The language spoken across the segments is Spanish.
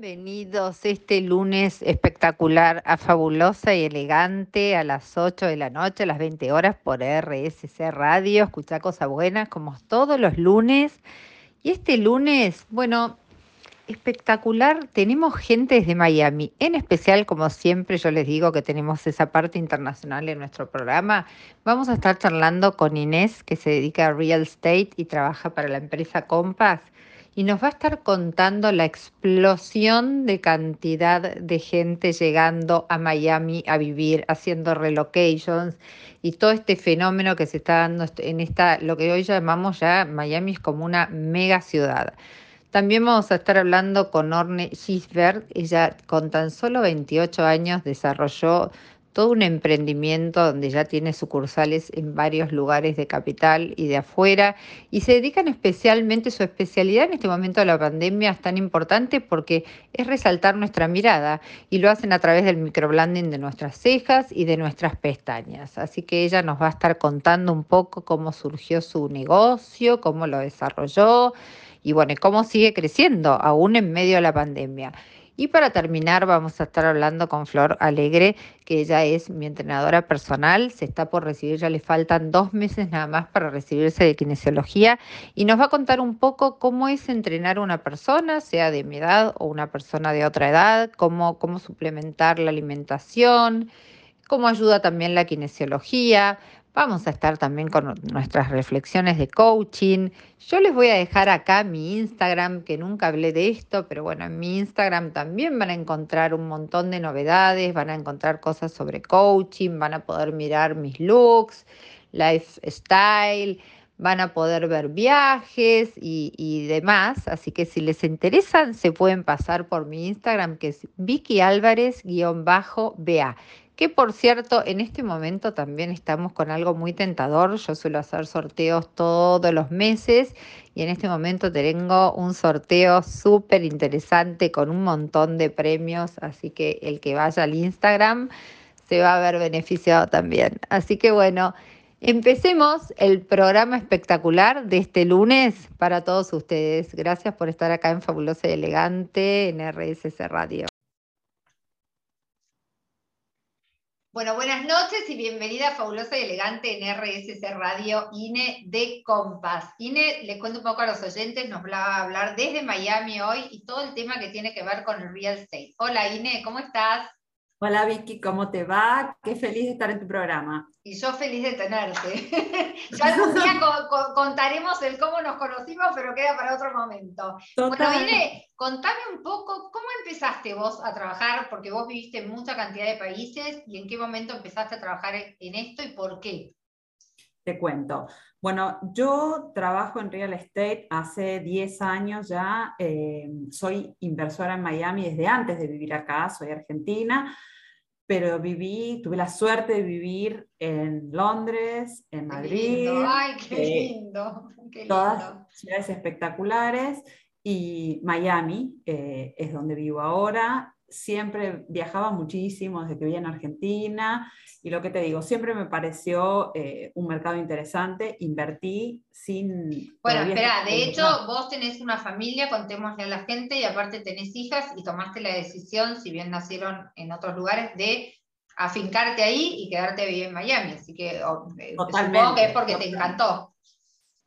Bienvenidos este lunes espectacular a Fabulosa y Elegante a las 8 de la noche, a las 20 horas por RSC Radio. Escucha cosas buenas como todos los lunes. Y este lunes, bueno, espectacular. Tenemos gente desde Miami. En especial, como siempre, yo les digo que tenemos esa parte internacional en nuestro programa. Vamos a estar charlando con Inés, que se dedica a real estate y trabaja para la empresa Compass y nos va a estar contando la explosión de cantidad de gente llegando a Miami a vivir, haciendo relocations y todo este fenómeno que se está dando en esta, lo que hoy llamamos ya Miami es como una mega ciudad. También vamos a estar hablando con Orne Gisbert. Ella con tan solo 28 años desarrolló todo un emprendimiento donde ya tiene sucursales en varios lugares de capital y de afuera y se dedican especialmente, su especialidad en este momento de la pandemia es tan importante porque es resaltar nuestra mirada y lo hacen a través del microblending de nuestras cejas y de nuestras pestañas. Así que ella nos va a estar contando un poco cómo surgió su negocio, cómo lo desarrolló y bueno, cómo sigue creciendo aún en medio de la pandemia. Y para terminar, vamos a estar hablando con Flor Alegre, que ella es mi entrenadora personal, se está por recibir, ya le faltan dos meses nada más para recibirse de kinesiología y nos va a contar un poco cómo es entrenar a una persona, sea de mi edad o una persona de otra edad, cómo, cómo suplementar la alimentación, cómo ayuda también la kinesiología. Vamos a estar también con nuestras reflexiones de coaching. Yo les voy a dejar acá mi Instagram, que nunca hablé de esto, pero bueno, en mi Instagram también van a encontrar un montón de novedades, van a encontrar cosas sobre coaching, van a poder mirar mis looks, lifestyle, van a poder ver viajes y, demás. Así que si les interesan, se pueden pasar por mi Instagram, que es Vicky Álvarez-BA que por cierto, en este momento también estamos con algo muy tentador. Yo suelo hacer sorteos todos los meses y en este momento tengo un sorteo súper interesante con un montón de premios, así que el que vaya al Instagram se va a ver beneficiado también. Así que bueno, empecemos el programa espectacular de este lunes para todos ustedes. Gracias por estar acá en Fabulosa y Elegante en RSS Radio. Bueno, buenas noches y bienvenida Fabulosa y Elegante en RSC Radio INE de Compass. INE, les cuento un poco a los oyentes, nos va a hablar desde Miami hoy y todo el tema que tiene que ver con el real estate. Hola INE, ¿cómo estás? Hola Vicky, ¿cómo te va? Qué feliz de estar en tu programa. Y yo feliz de tenerte. ya algún día contaremos el cómo nos conocimos, pero queda para otro momento. Bueno, Ine, contame un poco, ¿cómo empezaste vos a trabajar? Porque vos viviste en mucha cantidad de países y en qué momento empezaste a trabajar en esto y por qué. Te cuento. Bueno, yo trabajo en real estate hace 10 años ya. Eh, soy inversora en Miami desde antes de vivir acá, soy argentina, pero viví, tuve la suerte de vivir en Londres, en Madrid. Ay, qué eh, lindo. Todas ciudades espectaculares y Miami eh, es donde vivo ahora siempre viajaba muchísimo desde que vivía en Argentina y lo que te digo, siempre me pareció eh, un mercado interesante, invertí sin... Bueno, espera, de hecho vos tenés una familia, contémosle a la gente, y aparte tenés hijas y tomaste la decisión, si bien nacieron en otros lugares, de afincarte ahí y quedarte a vivir en Miami, así que eh, supongo que es porque te encantó.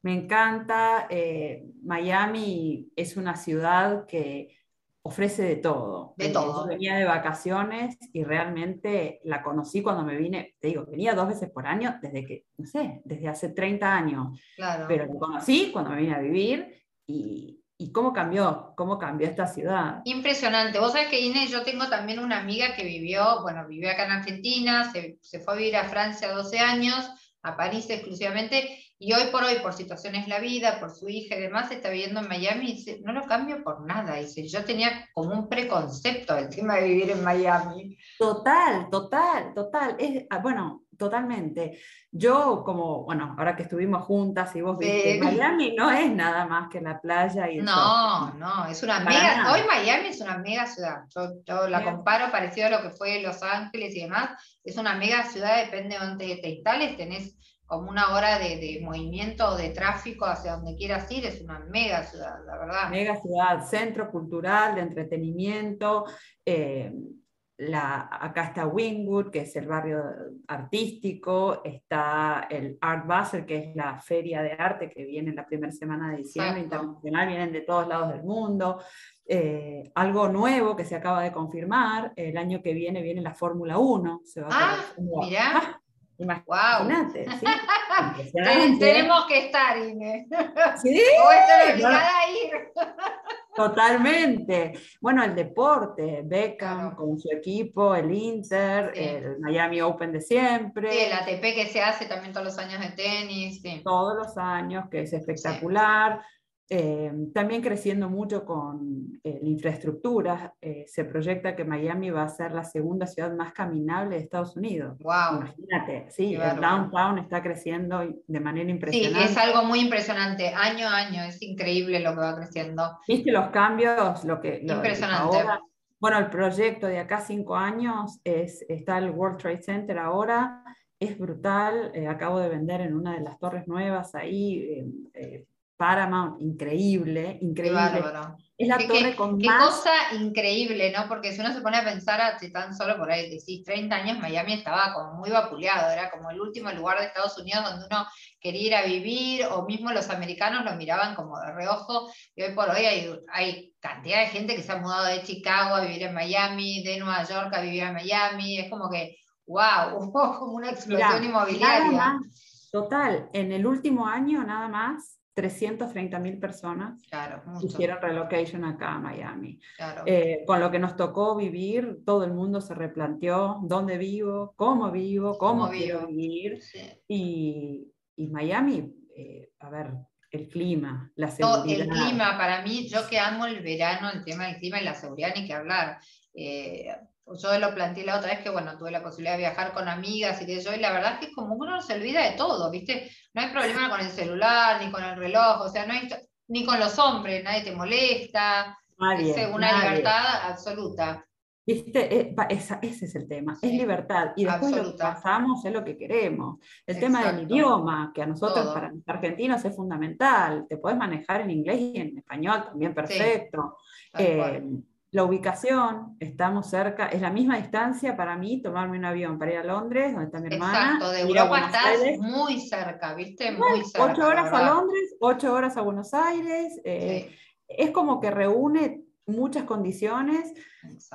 Me encanta, eh, Miami es una ciudad que ofrece de todo. De todo. venía de vacaciones y realmente la conocí cuando me vine, te digo, venía dos veces por año desde que, no sé, desde hace 30 años. Claro. Pero la conocí cuando me vine a vivir y, y cómo cambió, cómo cambió esta ciudad. Impresionante. Vos sabés que Inés, yo tengo también una amiga que vivió, bueno, vivió acá en Argentina, se, se fue a vivir a Francia 12 años, a París exclusivamente, y hoy por hoy, por situaciones de la vida, por su hija y demás, está viviendo en Miami y dice, no lo cambio por nada. Dice, yo tenía como un preconcepto tema de vivir en Miami. Total, total, total. Es, ah, bueno, totalmente. Yo como, bueno, ahora que estuvimos juntas y vos viste, Miami no es nada más que la playa y No, no, es una mega, hoy Miami es una mega ciudad. Yo, la comparo parecido a lo que fue Los Ángeles y demás. Es una mega ciudad, depende de dónde te instales, tenés como una hora de, movimiento o de tráfico hacia donde quieras ir, es una mega ciudad, la verdad. Mega ciudad, centro cultural, de entretenimiento. Eh, la, acá está Wingwood, que es el barrio artístico, está el Art Basel, que es la feria de arte que viene la primera semana de diciembre internacional, vienen de todos lados del mundo. Eh, algo nuevo que se acaba de confirmar, el año que viene viene la Fórmula 1. Se va ah, mira. Imagínate, ¿sí? Tenemos que estar, Inés. ¿Sí? O a ir. Totalmente. Bueno, el deporte, Beckham con su equipo, el Inter, el Miami Open de siempre. Sí, el ATP que se hace también todos los años de tenis. Todos los años, que es espectacular. Eh, también creciendo mucho con eh, la infraestructura, eh, se proyecta que Miami va a ser la segunda ciudad más caminable de Estados Unidos. Wow. Imagínate, sí, el downtown está creciendo de manera impresionante. Sí, es algo muy impresionante, año a año, es increíble lo que va creciendo. ¿Viste los cambios? Lo que, impresionante. bueno, el proyecto de acá cinco años es, está el World Trade Center ahora, es brutal, acabo de vender en una de las torres nuevas ahí Paramount, increíble, increíble. Es la torre con qué cosa increíble, ¿no? Porque si uno se pone a pensar hace tan solo por ahí, decís, 30 años, Miami estaba como muy vapuleado, era como el último lugar de Estados Unidos donde uno quería ir a vivir, o mismo los americanos lo miraban como de reojo, y hoy por hoy hay, hay cantidad de gente que se ha mudado de Chicago a vivir en Miami, de Nueva York a vivir en Miami, es como que, wow, hubo como una explosión inmobiliaria. total, en el último año nada más, 330 mil personas hicieron relocation acá a Miami. Eh, con lo que nos tocó vivir, todo el mundo se replanteó dónde vivo, cómo vivo, cómo, quiero vivir. Y, y, Miami, eh, a ver, el clima, la seguridad. el clima, para mí, yo que amo el verano, el tema del clima y la seguridad, ni que hablar. Eh, yo lo planteé la otra vez que, bueno, tuve la posibilidad de viajar con amigas y que yo, y la verdad es que como uno se olvida de todo, ¿viste? No hay problema con el celular, ni con el reloj, o sea, no hay, ni con los hombres, nadie te molesta, es una libertad absoluta. ¿Viste? Eh, ese es el tema, es libertad. Y después lo que pasamos es lo que queremos. El tema del idioma, que a nosotros, para los argentinos, es fundamental. Te puedes manejar en inglés y en español también perfecto. Eh, la ubicación, estamos cerca, es la misma distancia para mí tomarme un avión para ir a Londres, donde está mi hermana. Exacto, de Europa estás muy cerca, ¿viste? Muy cerca. Ocho horas a Londres, ocho horas a Buenos Aires. Eh, es como que reúne muchas condiciones.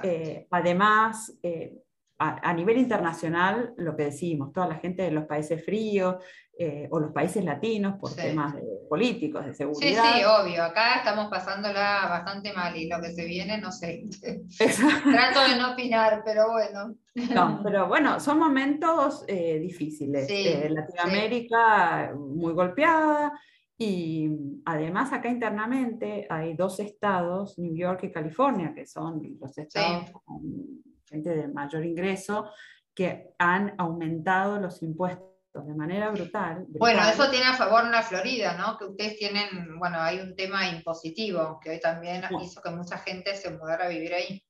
Eh, además, eh, a, nivel internacional, lo que decimos, toda la gente de los países fríos eh, o los países latinos por temas políticos, de seguridad. Sí, sí, obvio. Acá estamos pasándola bastante mal y lo que se viene, no sé. Trato de no opinar, pero bueno. No, pero bueno, son momentos eh, difíciles. Eh, Latinoamérica muy golpeada. Y además acá internamente hay dos estados, New York y California, que son los estados con gente de mayor ingreso, que han aumentado los impuestos de manera brutal, Bueno, eso tiene a favor la Florida, ¿no? Que ustedes tienen, bueno, hay un tema impositivo que hoy también hizo que mucha gente se mudara a vivir ahí.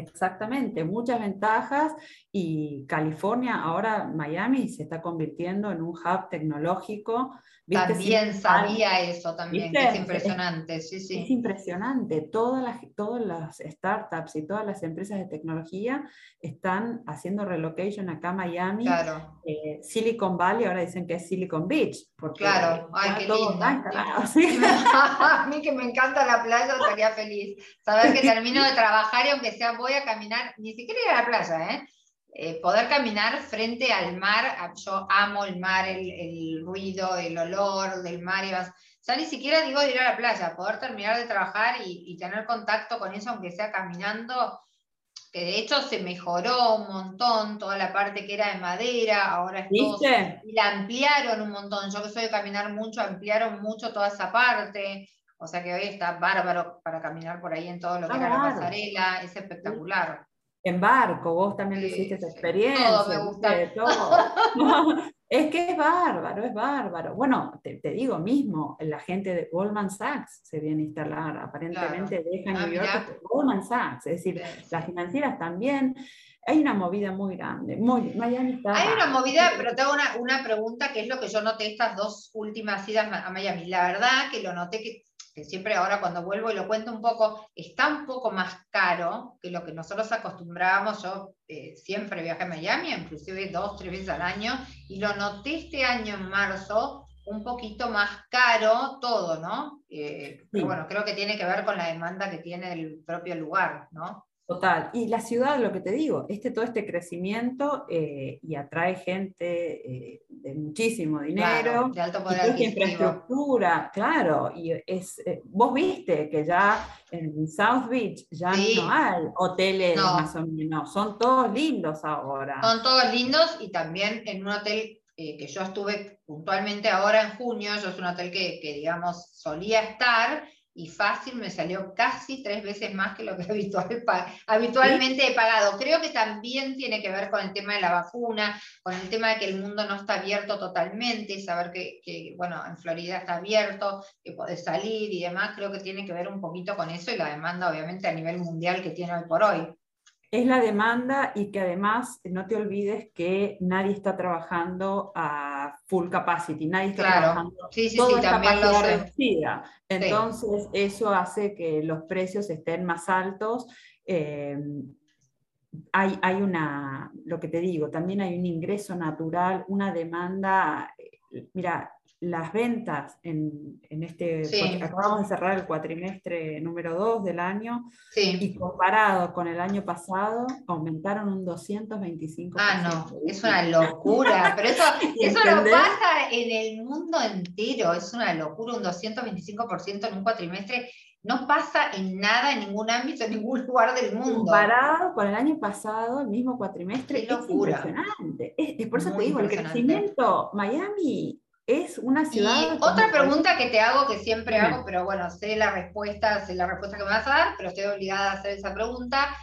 Exactamente, muchas ventajas y California, ahora Miami se está convirtiendo en un hub tecnológico también sabía eso también, es impresionante, sí, sí. Es impresionante, todas las, todas las startups y todas las empresas de tecnología están haciendo relocation acá a Miami. Claro. Eh, Silicon Valley, ahora dicen que es Silicon Beach. Porque claro, ay, qué lindo. a mí que me encanta la playa, estaría feliz. Saber que termino de trabajar y aunque sea voy a caminar, ni siquiera ir a la playa, ¿eh? Eh, poder caminar frente al mar, yo amo el mar, el, ruido, el olor del mar, y vas, ya ni siquiera digo ir a la playa, poder terminar de trabajar y, tener contacto con eso, aunque sea caminando, que de hecho se mejoró un montón toda la parte que era de madera, ahora es todo, y la ampliaron un montón, yo que soy de caminar mucho, ampliaron mucho toda esa parte, o sea que hoy está bárbaro para caminar por ahí en todo lo que era la pasarela, es espectacular en barco, vos también hiciste esa experiencia. Todo me gusta. es que es bárbaro, es bárbaro. Bueno, te, digo mismo, la gente de Goldman Sachs se viene a instalar, aparentemente deja ah, New York Goldman Sachs, es decir, las financieras también. hay una movida muy grande. Miami está hay una movida, pero tengo una, una pregunta que es lo que yo noté estas dos últimas idas a Miami. La verdad que lo noté que siempre ahora cuando vuelvo y lo cuento un poco, está un poco más caro que lo que nosotros acostumbrábamos. Yo eh, siempre viajé a Miami, inclusive dos, tres veces al año, y lo noté este año en marzo un poquito más caro todo, ¿no? Eh, pero bueno, creo que tiene que ver con la demanda que tiene el propio lugar, ¿no? Total. Y la ciudad, lo que te digo, este, todo este crecimiento eh, y atrae gente eh, de muchísimo dinero, de alto poder infraestructura, claro. Y es, eh, vos viste que ya en South Beach ya no hay hoteles más o menos, son todos lindos ahora. Son todos lindos y también en un hotel que yo estuve puntualmente ahora en junio, yo es un hotel que, que digamos solía estar y fácil me salió casi tres veces más que lo que habitual, habitualmente he pagado. Creo que también tiene que ver con el tema de la vacuna, con el tema de que el mundo no está abierto totalmente, saber que, que bueno, en Florida está abierto, que podés salir y demás, creo que tiene que ver un poquito con eso y la demanda obviamente a nivel mundial que tiene hoy por hoy es la demanda y que además no te olvides que nadie está trabajando a full capacity, nadie está trabajando sí, sí, sí, también lo reducida. Entonces eso hace que los precios estén más altos. Eh, hay, hay, una, lo que te digo, también hay un ingreso natural, una demanda. Eh, mira, las ventas en, en este, acabamos de cerrar el cuatrimestre número 2 del año, y comparado con el año pasado, aumentaron un 225%. Ah, no, es una locura, pero eso, eso no pasa en el mundo entero, es una locura, un 225% en un cuatrimestre. No pasa en nada, en ningún ámbito, en ningún lugar del mundo. Comparado con el año pasado, el mismo cuatrimestre, es impresionante. Es, por eso te digo, el crecimiento, Miami es una ciudad... Y otra pregunta que te hago, que siempre hago, pero bueno, sé la respuesta, sé la respuesta que me vas a dar, pero estoy obligada a hacer esa pregunta.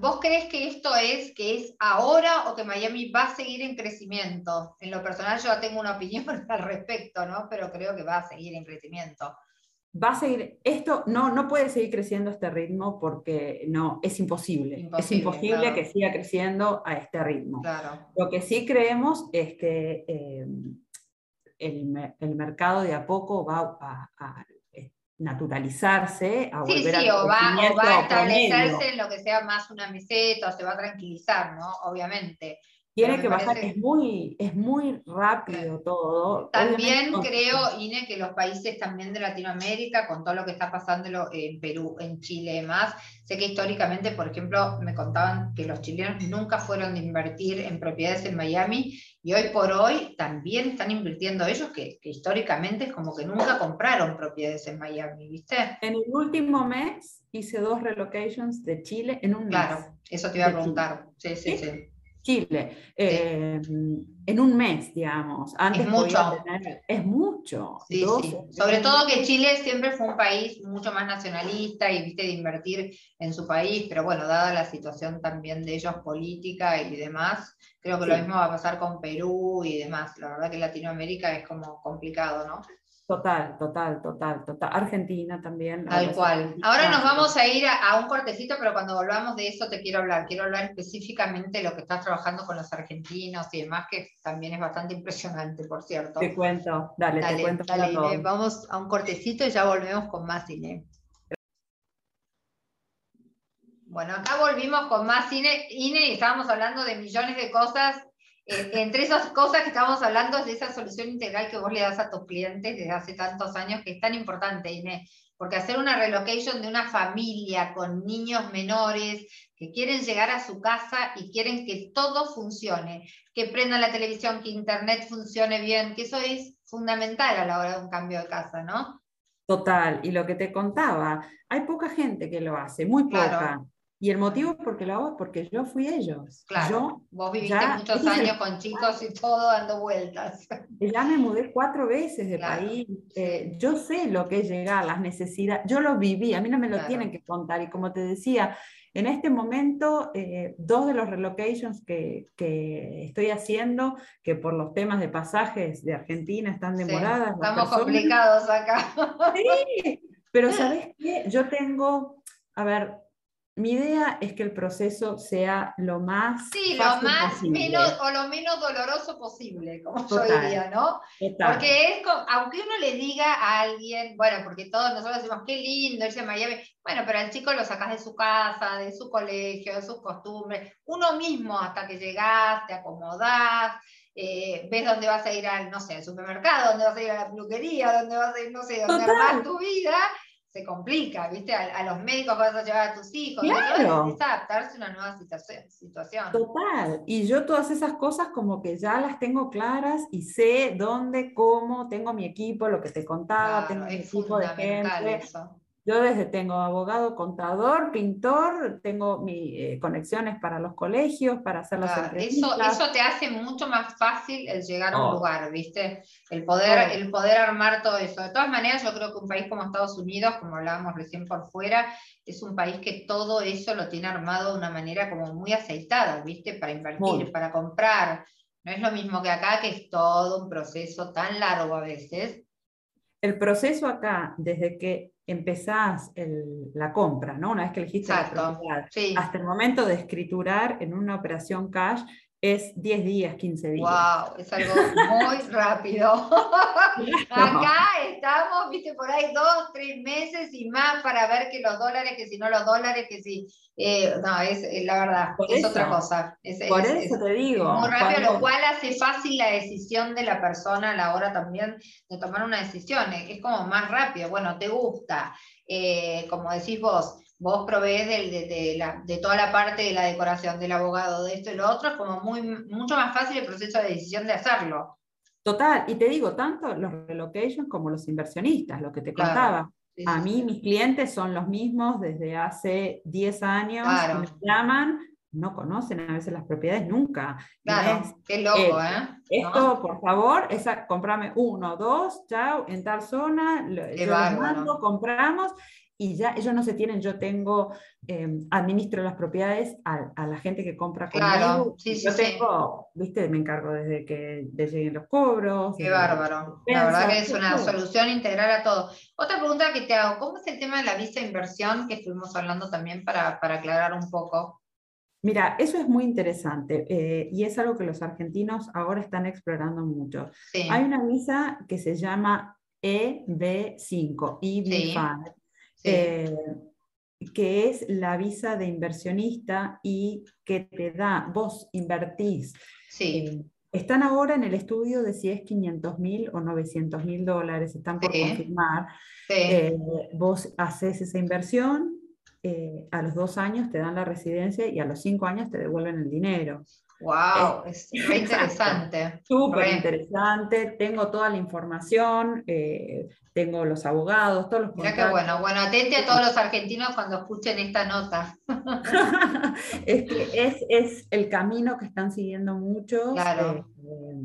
¿Vos crees que esto es que es ahora o que Miami va a seguir en crecimiento? En lo personal yo tengo una opinión al respecto, ¿no? Pero creo que va a seguir en crecimiento. Va a seguir, esto no, no puede seguir creciendo a este ritmo porque no, es imposible. es imposible que siga creciendo a este ritmo. Claro. Lo que sí creemos es que eh, el, mercado de a poco va a, eh, naturalizarse, a sí, volver sí, o va, o va, a establecerse en lo que sea más una meseta, o se va a tranquilizar, ¿no? Obviamente. Tiene que bajar, es muy, es muy rápido todo. También creo, Ine, que los países también de Latinoamérica, con todo lo que está pasando en Perú, en Chile y demás, sé que históricamente, por ejemplo, me contaban que los chilenos nunca fueron de invertir en propiedades en Miami y hoy por hoy también están invirtiendo ellos, que, históricamente es como que nunca compraron propiedades en Miami, ¿viste? En el último mes hice dos relocations de Chile en un mes. Claro, eso te iba a preguntar. sí, sí. sí. Chile, eh, en un mes, digamos. Antes es mucho. es mucho. Sobre todo que Chile siempre fue un país mucho más nacionalista y viste de invertir en su país, pero bueno, dada la situación también de ellos política y demás, creo que lo mismo va a pasar con Perú y demás. La verdad que Latinoamérica es como complicado, ¿no? Total, total, total, total. Argentina también. Tal cual. Ahora nos vamos a ir a, un cortecito, pero cuando volvamos de eso te quiero hablar. Quiero hablar específicamente de lo que estás trabajando con los argentinos y demás, que también es bastante impresionante, por cierto. Te cuento, dale, te cuento. Dale, vamos a un cortecito y ya volvemos con más cine. Bueno, acá volvimos con más cine, Ine, y estábamos hablando de millones de cosas eh, entre esas cosas que estamos hablando es de esa solución integral que vos le das a tus clientes desde hace tantos años, que es tan importante, Inés, porque hacer una relocation de una familia con niños menores que quieren llegar a su casa y quieren que todo funcione, que prendan la televisión, que internet funcione bien, que eso es fundamental a la hora de un cambio de casa, ¿no? Total, y lo que te contaba, hay poca gente que lo hace, muy poca. Y el motivo por qué lo hago es porque yo fui ellos. Claro, vos viviste muchos años con chicos y todo dando vueltas. Ya me mudé cuatro veces de país. Eh, yo sé lo que es llegar, las necesidades. Yo lo viví, a mí no me lo tienen que contar. Y como te decía, en este momento, eh, dos de los relocations que, que, estoy haciendo, que por los temas de pasajes de Argentina están demoradas. estamos complicados acá. Sí, pero ¿sabes qué? Yo tengo, a ver, mi idea es que el proceso sea lo más sí, lo más menos o lo menos doloroso posible, como yo diría, ¿no? Porque es aunque uno le diga a alguien, bueno, porque todos nosotros decimos qué lindo irse a Miami, bueno, pero al chico lo sacas de su casa, de su colegio, de sus costumbres, uno mismo hasta que llegás, te acomodás, eh, ves dónde vas a ir al, no sé, al supermercado, dónde vas a ir a la peluquería, dónde vas a ir, no sé, dónde armar tu vida se complica, ¿viste? A, los médicos vas a llevar a tus hijos, claro. es adaptarse a una nueva situación. Total, y yo todas esas cosas como que ya las tengo claras y sé dónde, cómo, tengo mi equipo, lo que te contaba, tengo mi equipo de gente. Eso. Yo desde tengo abogado, contador, pintor, tengo mis eh, conexiones para los colegios, para hacer las Eso, eso te hace mucho más fácil el llegar a un oh. lugar, ¿viste? El poder, oh. el poder armar todo eso. De todas maneras, yo creo que un país como Estados Unidos, como hablábamos recién por fuera, es un país que todo eso lo tiene armado de una manera como muy aceitada, ¿viste? Para invertir, para comprar. No es lo mismo que acá, que es todo un proceso tan largo a veces. El proceso acá, desde que empezás la compra, ¿no? Una vez que elegiste la propiedad, hasta el momento de escriturar en una operación cash es 10 días, 15 días. ¡Wow! Es algo muy rápido. Acá estamos, viste, por ahí dos, tres meses y más para ver que los dólares, que si no los dólares, que si... Eh, no, es eh, la verdad, es otra cosa. por eso te digo. muy rápido, lo cual hace fácil la decisión de la persona a la hora también de tomar una decisión. Es como más rápido. Bueno, te gusta, eh, como decís vos, vos provees de, toda la parte de la decoración, del abogado, de esto y lo otro, es como muy, mucho más fácil el proceso de decisión de hacerlo. Total, y te digo, tanto los relocations como los inversionistas, lo que te contaba. a mí mis clientes son los mismos desde hace 10 años, me llaman, no conocen a veces las propiedades nunca. Claro, qué loco, ¿eh? ¿eh? Esto, por favor, esa, comprame uno, dos, chao, en tal zona, lo, mando, compramos, y ya ellos no se tienen, yo tengo, em, administro las propiedades a, la gente que compra conmigo. Claro, sí, sí, yo tengo, viste, me encargo desde que lleguen los cobros. Qué bárbaro. La verdad que es una solución integral a todo. Otra pregunta que te hago, ¿cómo es el tema de la visa de inversión que estuvimos hablando también para, para aclarar un poco? Mira, eso es muy interesante eh, y es algo que los argentinos ahora están explorando mucho. Hay una visa que se llama EB5, EB5, eh, que es la visa de inversionista y que te da, vos invertís. Sí. Eh, están ahora en el estudio de si es 500 mil o 900 mil dólares, están por confirmar. Eh, vos haces esa inversión, a los dos años te dan la residencia y a los cinco años te devuelven el dinero. ¡Wow! es muy interesante. Súper interesante. Tengo toda la información, eh, tengo los abogados, todos los Mira qué bueno. Bueno, atente a todos los argentinos cuando escuchen esta nota. es que es, es, el camino que están siguiendo muchos. Claro. Eh,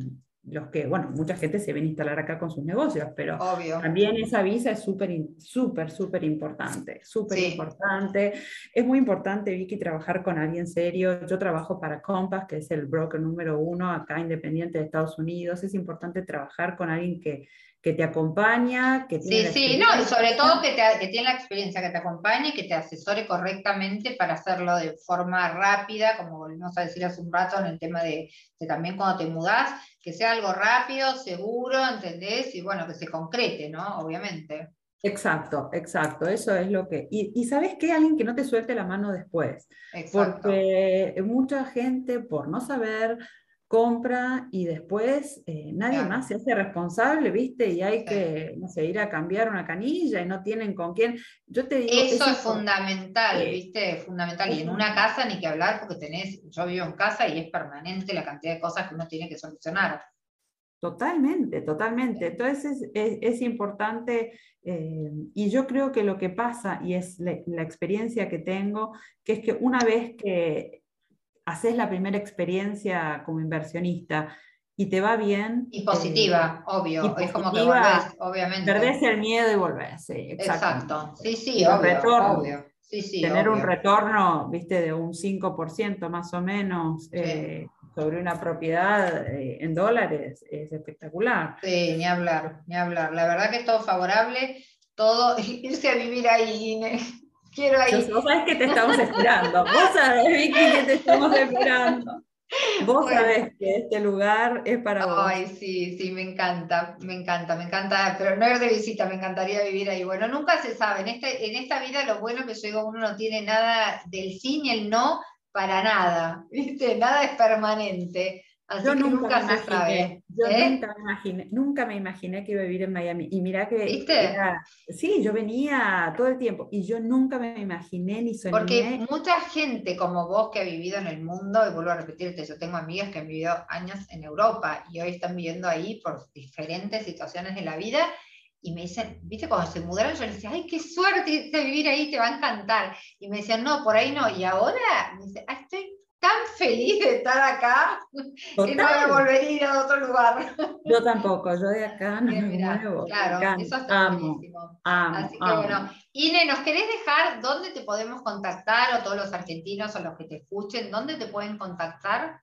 los que, bueno, mucha gente se viene a instalar acá con sus negocios, pero Obvio. también esa visa es súper, súper, súper importante, súper importante. Es muy importante, Vicky, trabajar con alguien serio. Yo trabajo para Compass, que es el broker número uno acá independiente de Estados Unidos. Es importante trabajar con alguien que, que te acompaña, que tiene Sí, sí, no, y sobre todo que, te, que, tiene la experiencia, que te acompañe, que te asesore correctamente para hacerlo de forma rápida, como volvimos a decir hace un rato en el tema de, de también cuando te mudás, que sea algo rápido, seguro, ¿entendés? Y bueno, que se concrete, ¿no? Obviamente. Exacto, exacto, eso es lo que... Y, y ¿sabes qué? Alguien que no te suelte la mano después. Exacto. Porque mucha gente, por no saber, compra y después eh, nadie más se hace responsable, ¿viste? Y hay que, no sé, ir a cambiar una canilla y no tienen con quién. Yo te digo... Eso, es fundamental, ¿viste? fundamental. Y en una casa ni que hablar porque tenés, yo vivo en casa y es permanente la cantidad de cosas que uno tiene que solucionar. Totalmente, totalmente. Entonces es, importante eh, y yo creo que lo que pasa, y es la experiencia que tengo, que es que una vez que haces la primera experiencia como inversionista y te va bien. Y positiva, eh, obvio. es como que volvés, obviamente. Perdés el miedo y volvés, sí, exacto. Sí, sí, obvio, Sí, sí, Tener un retorno, viste, de un 5% más o menos eh, sobre una propiedad eh, en dólares es espectacular. Sí, ni hablar, ni hablar. La verdad que es todo favorable, todo, irse a vivir ahí, quiero ir. Vos sabés que te estamos esperando. Vos sabés, Vicky, que te estamos esperando. Vos sabés que este lugar es para vos. Ay, sí, sí, me encanta, me encanta, me encanta, pero no es de visita, me encantaría vivir ahí. Bueno, nunca se sabe, en, este, en esta vida lo bueno que yo digo, uno no tiene nada del sí ni el no para nada, ¿viste? Nada es permanente yo nunca, me imaginé, Yo ¿eh? nunca me imaginé, nunca me imaginé que iba a vivir en Miami. Y mira que sí, yo venía todo el tiempo y yo nunca me imaginé ni soñé. Porque mucha gente como vos que ha vivido en el mundo, y vuelvo a repetirte, yo tengo amigas que han vivido años en Europa y hoy están viviendo ahí por diferentes situaciones de la vida y me dicen, viste, cuando se mudaron, yo les decía, ay, qué suerte de vivir ahí, te va a encantar. Y me decían, no, por ahí no. Y ahora, me dice, ah, estoy tan feliz de estar acá que no voy a volver a ir a otro lugar. Yo tampoco, yo de acá no me muevo. Claro, eso está buenísimo. Así que bueno, Ine, ¿nos querés dejar dónde te podemos contactar o todos los argentinos o los que te escuchen, dónde te pueden contactar?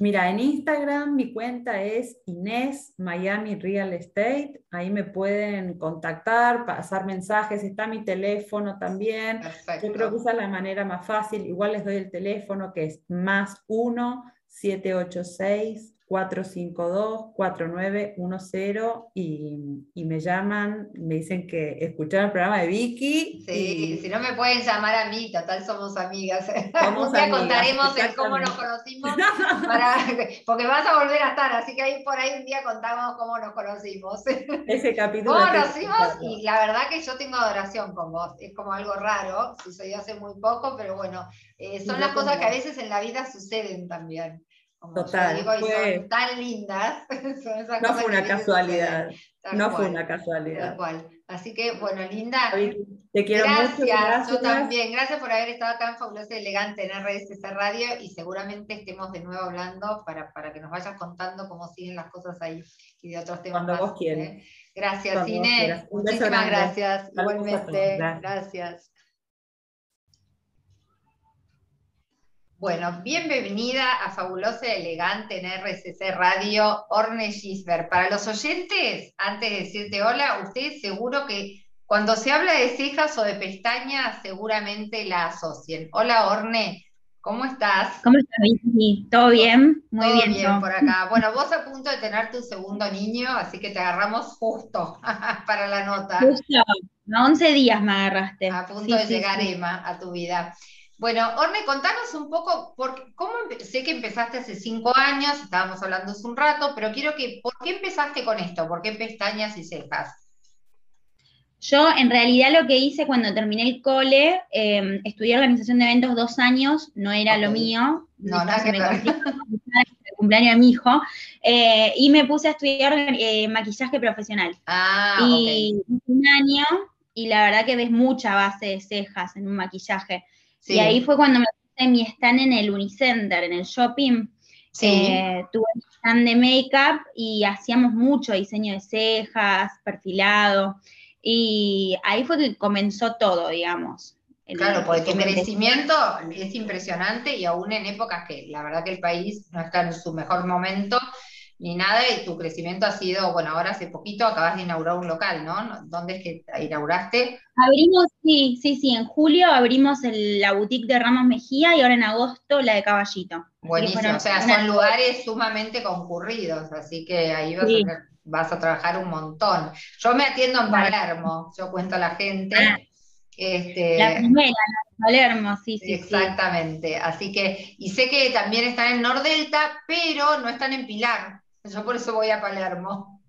Mira, en Instagram mi cuenta es Inés Miami Real Estate. Ahí me pueden contactar, pasar mensajes. Está mi teléfono también. Yo creo que esa es la manera más fácil. Igual les doy el teléfono que es más 1 786 452-4910 y, y, me llaman, me dicen que escucharon el programa de Vicky. Sí, si no me pueden llamar a mí, total somos amigas. Un día contaremos cómo nos conocimos, porque vas a volver a estar, así que ahí por ahí un día contamos cómo nos conocimos. Ese capítulo. ¿Cómo conocimos? Y la verdad que yo tengo adoración con vos, es como algo raro, sucedió hace muy poco, pero bueno, eh, son las cosas que a veces en la vida suceden también. Total. Digo, y son tan lindas. no fue una casualidad. No fue una casualidad. Así que, bueno, Linda. Te quiero gracias, mucho. Gracias. Yo también. Gracias por haber estado tan fabulosa y elegante en RSC Radio y seguramente estemos de nuevo hablando para, para que nos vayas contando cómo siguen las cosas ahí y de otros temas. Cuando vos quieras. ¿eh? Gracias, Inés. Muchísimas gracias. Igualmente. Gracias. Bueno, bienvenida a Fabulosa y Elegante en RCC Radio, Orne Gisbert. Para los oyentes, antes de decirte hola, ustedes seguro que cuando se habla de cejas o de pestañas, seguramente la asocien. Hola, Orne, ¿cómo estás? ¿Cómo estás, ¿Todo bien? Muy Todo bien. bien por acá. Bueno, vos a punto de tener tu segundo niño, así que te agarramos justo para la nota. Justo, 11 días me agarraste. A punto de llegar, Emma, a tu vida. Bueno, Orne, contanos un poco, por, ¿cómo sé que empezaste hace cinco años, estábamos hablando hace un rato, pero quiero que, ¿por qué empezaste con esto? ¿Por qué pestañas y cejas? Yo en realidad lo que hice cuando terminé el cole, em, estudié organización de eventos dos años, no era lo mío. No, nada que. El cumpleaños de mi hijo, eh, y me puse a estudiar eh, maquillaje profesional. Ah, y un año, y la verdad que ves mucha base de cejas en un maquillaje. Y ahí fue cuando me puse mi stand en el Unicenter, en el shopping. Eh, tuve mi stand de make-up y hacíamos mucho diseño de cejas, perfilado. Y ahí fue que comenzó todo, digamos. Claro, porque el crecimiento es impresionante y aún en épocas que la verdad que el país no está en su mejor momento, ni nada, y tu crecimiento ha sido, bueno, ahora hace poquito acabas de inaugurar un local, ¿no? ¿Dónde es que inauguraste? Abrimos, sí, sí, sí, en julio abrimos la boutique de Ramos Mejía y ahora en agosto la de Caballito. Buenísimo, o sea, son lugares sumamente concurridos, así que ahí vas, a, trabajar un montón. Yo me atiendo en Palermo, yo cuento a la gente. Ah, este, la primera, Palermo, sí, sí. Exactamente, así que, y sé que también están en Nordelta, pero no están en Pilar. Yo por eso voy a Palermo.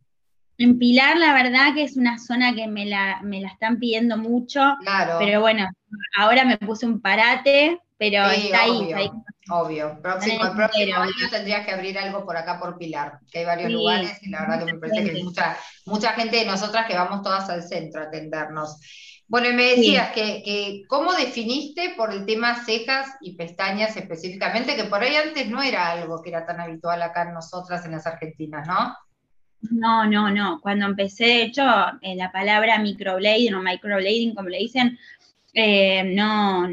En Pilar, la verdad que es una zona que me la, me la están pidiendo mucho. Claro. Pero bueno, ahora me puse un parate, pero está, ahí, Obvio. Próximo, el próximo año tendrías que abrir algo por acá por Pilar, que hay varios lugares y la verdad que me parece que hay mucha, mucha gente de nosotras que vamos todas al centro a atendernos. Bueno, y me decías que, que, ¿cómo definiste por el tema cejas y pestañas específicamente? Que por ahí antes no era algo que era tan habitual acá en nosotras, en las argentinas, ¿no? No, no, no. Cuando empecé, de hecho, en la palabra microblading o microblading, como le dicen, eh, no,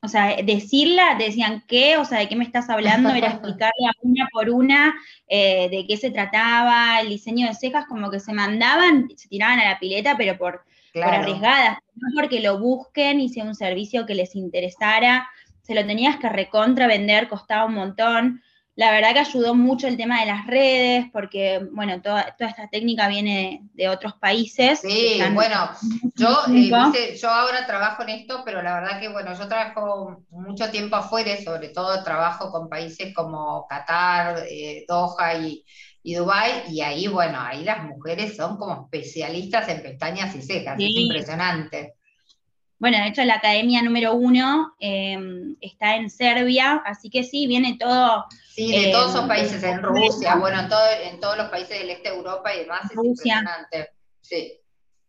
o sea, decirla, decían qué, o sea, de qué me estás hablando, era explicarle una por una eh, de qué se trataba, el diseño de cejas, como que se mandaban, se tiraban a la pileta, pero por arriesgadas, no porque lo busquen y sea un servicio que les interesara, se lo tenías que recontra vender, costaba un montón. La verdad que ayudó mucho el tema de las redes, porque, bueno, toda, toda esta técnica viene de, otros países. Sí, bueno, yo, eh, yo ahora trabajo en esto, pero la verdad que, bueno, yo trabajo mucho tiempo afuera, sobre todo trabajo con países como Qatar, eh, Doha y, y Dubái, y ahí, bueno, ahí las mujeres son como especialistas en pestañas y cejas, es impresionante. Bueno, de hecho la academia número uno eh, está en Serbia, así que sí, viene todo. Sí, de todos esos eh, países, en Rusia, bueno, en, todo, en todos los países del este de Europa y demás, es impresionante. Sí.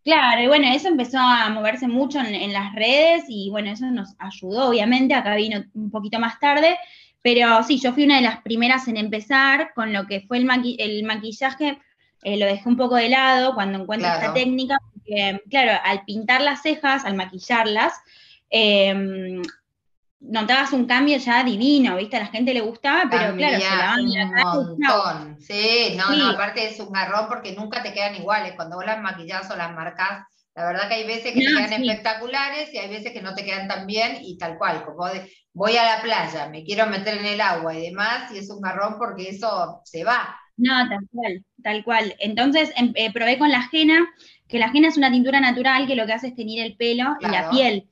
Claro, y bueno, eso empezó a moverse mucho en, las redes y bueno, eso nos ayudó, obviamente, acá vino un poquito más tarde, pero sí, yo fui una de las primeras en empezar con lo que fue el, el maquillaje, eh, lo dejé un poco de lado cuando encuentro esta técnica, claro, al pintar las cejas, al maquillarlas, em, notabas un cambio ya divino, ¿viste? A la gente le gustaba, pero claro, se lavaban un montón. Sí, no, no, aparte es un garrón porque nunca te quedan iguales. Cuando vos las maquillas o las marcas, la verdad que hay veces que te quedan espectaculares y hay veces que no te quedan tan bien y tal cual. Como voy a la playa, me quiero meter en el agua y demás, y es un garrón porque eso se va. No, tal cual, tal cual. Entonces em, eh, probé con la ajena, que la ajena es una tintura natural que lo que hace es teñir el pelo y la piel.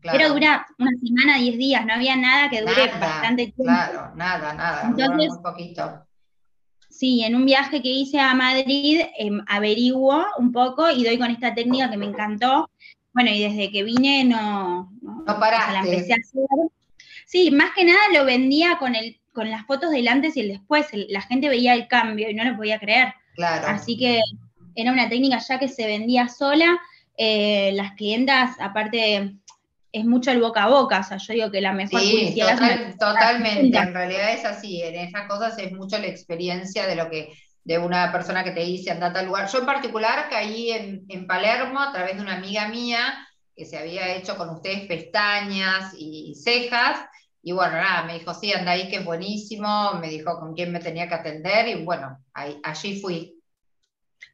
Pero dura una semana, diez días, no había nada que dure bastante tiempo. Claro, nada, nada, Entonces, muy poquito. Sí, en un viaje que hice a Madrid em, averiguo un poco y doy con esta técnica que me encantó. Bueno, y desde que vine no, no, no paraste. la empecé a hacer. Sí, más que nada lo vendía con el con las fotos del antes y el después, la gente veía el cambio y no lo podía creer. Claro. Así que era una técnica ya que se vendía sola. Eh, las clientas, aparte, es mucho el boca a boca, o sea, yo digo que la mejor sí, totalmente, en realidad es así, en esas cosas es mucho la experiencia de lo que de una persona que te dice anda a tal lugar. Yo en particular caí en, en Palermo a través de una amiga mía que se había hecho con ustedes pestañas y cejas, y bueno, nada, me dijo, sí, anda ahí, que es buenísimo, me dijo con quién me tenía que atender y bueno, ahí, allí fui.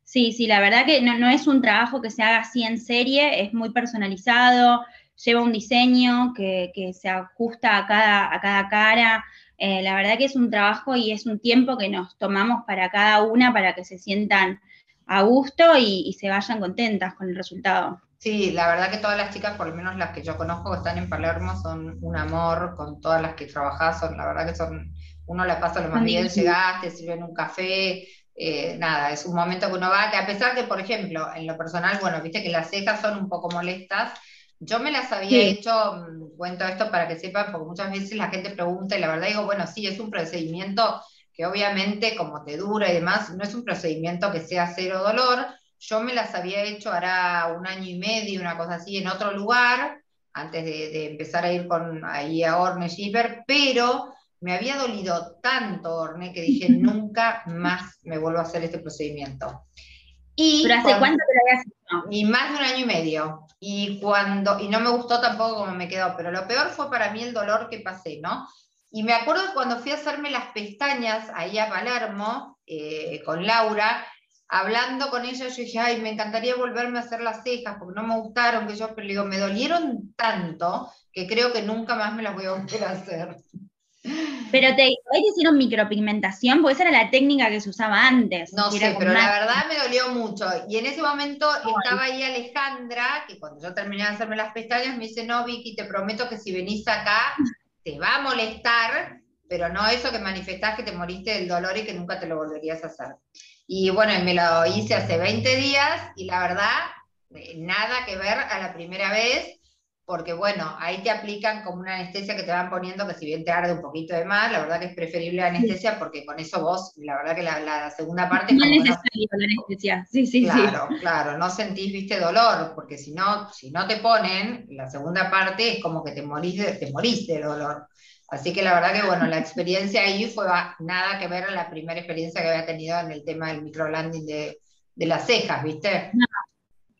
Sí, sí, la verdad que no, es un trabajo que se haga así en serie, es muy personalizado, lleva un diseño que, se ajusta a cada, a cada cara. Eh, la verdad que es un trabajo y es un tiempo que nos tomamos para cada una para que se sientan a gusto y se vayan contentas con el resultado. Sí, la verdad que todas las chicas, por lo menos las que yo conozco que están en Palermo, son un amor, con todas las que trabajas, son, la verdad que son, uno la pasa lo más bien, llegaste, te sirven un café, eh, nada, es un momento que uno va, que a pesar que, por ejemplo, en lo personal, bueno, viste que las cejas son un poco molestas, yo me las había hecho, mm, cuento esto para que sepan, porque muchas veces la gente pregunta y la verdad digo, bueno, sí, es un procedimiento que obviamente como te dura y demás, no es un procedimiento que sea cero dolor, yo me las había hecho hará un año y medio, una cosa así, en otro lugar, antes de, empezar a ir con, ahí a Orne Schipper, pero me había dolido tanto Orne que dije, nunca más me vuelvo a hacer este procedimiento. Y ¿Pero hace cuánto te lo habías hecho? Y más de un año y medio. Y cuando, y no me gustó tampoco como me quedó, pero lo peor fue para mí el dolor que pasé, ¿no? Y me acuerdo cuando fui a hacerme las pestañas ahí a Palermo eh, con Laura, hablando con ella, yo dije, ay, me encantaría volverme a hacer las cejas porque no me gustaron, que yo, pero digo, me dolieron tanto que creo que nunca más me las voy a volver a hacer. Pero te, te hicieron micropigmentación, porque esa era la técnica que se usaba antes. No sé, pero la verdad me dolió mucho. Y en ese momento estaba ahí Alejandra, que cuando yo terminé de hacerme las pestañas me dice, no, Vicky, te prometo que si venís acá te va a molestar, pero no eso que manifestás que te moriste del dolor y que nunca te lo volverías a hacer. Y bueno, me lo hice hace 20 días y la verdad, eh, nada que ver a la primera vez, porque bueno, ahí te aplican como una anestesia que te van poniendo, que si bien te arde un poquito de más, la verdad que es preferible la anestesia porque con eso vos, la verdad que la, segunda parte... No es necesario la anestesia, sí, sí, claro, sí. Claro, no sentís, viste, dolor, porque si no, si no te ponen, la segunda parte es como que te morís de, te morís de dolor. Así que la verdad que, bueno, la experiencia ahí fue nada que ver a la primera experiencia que había tenido en el tema del microlanding de, de las cejas, ¿viste? No,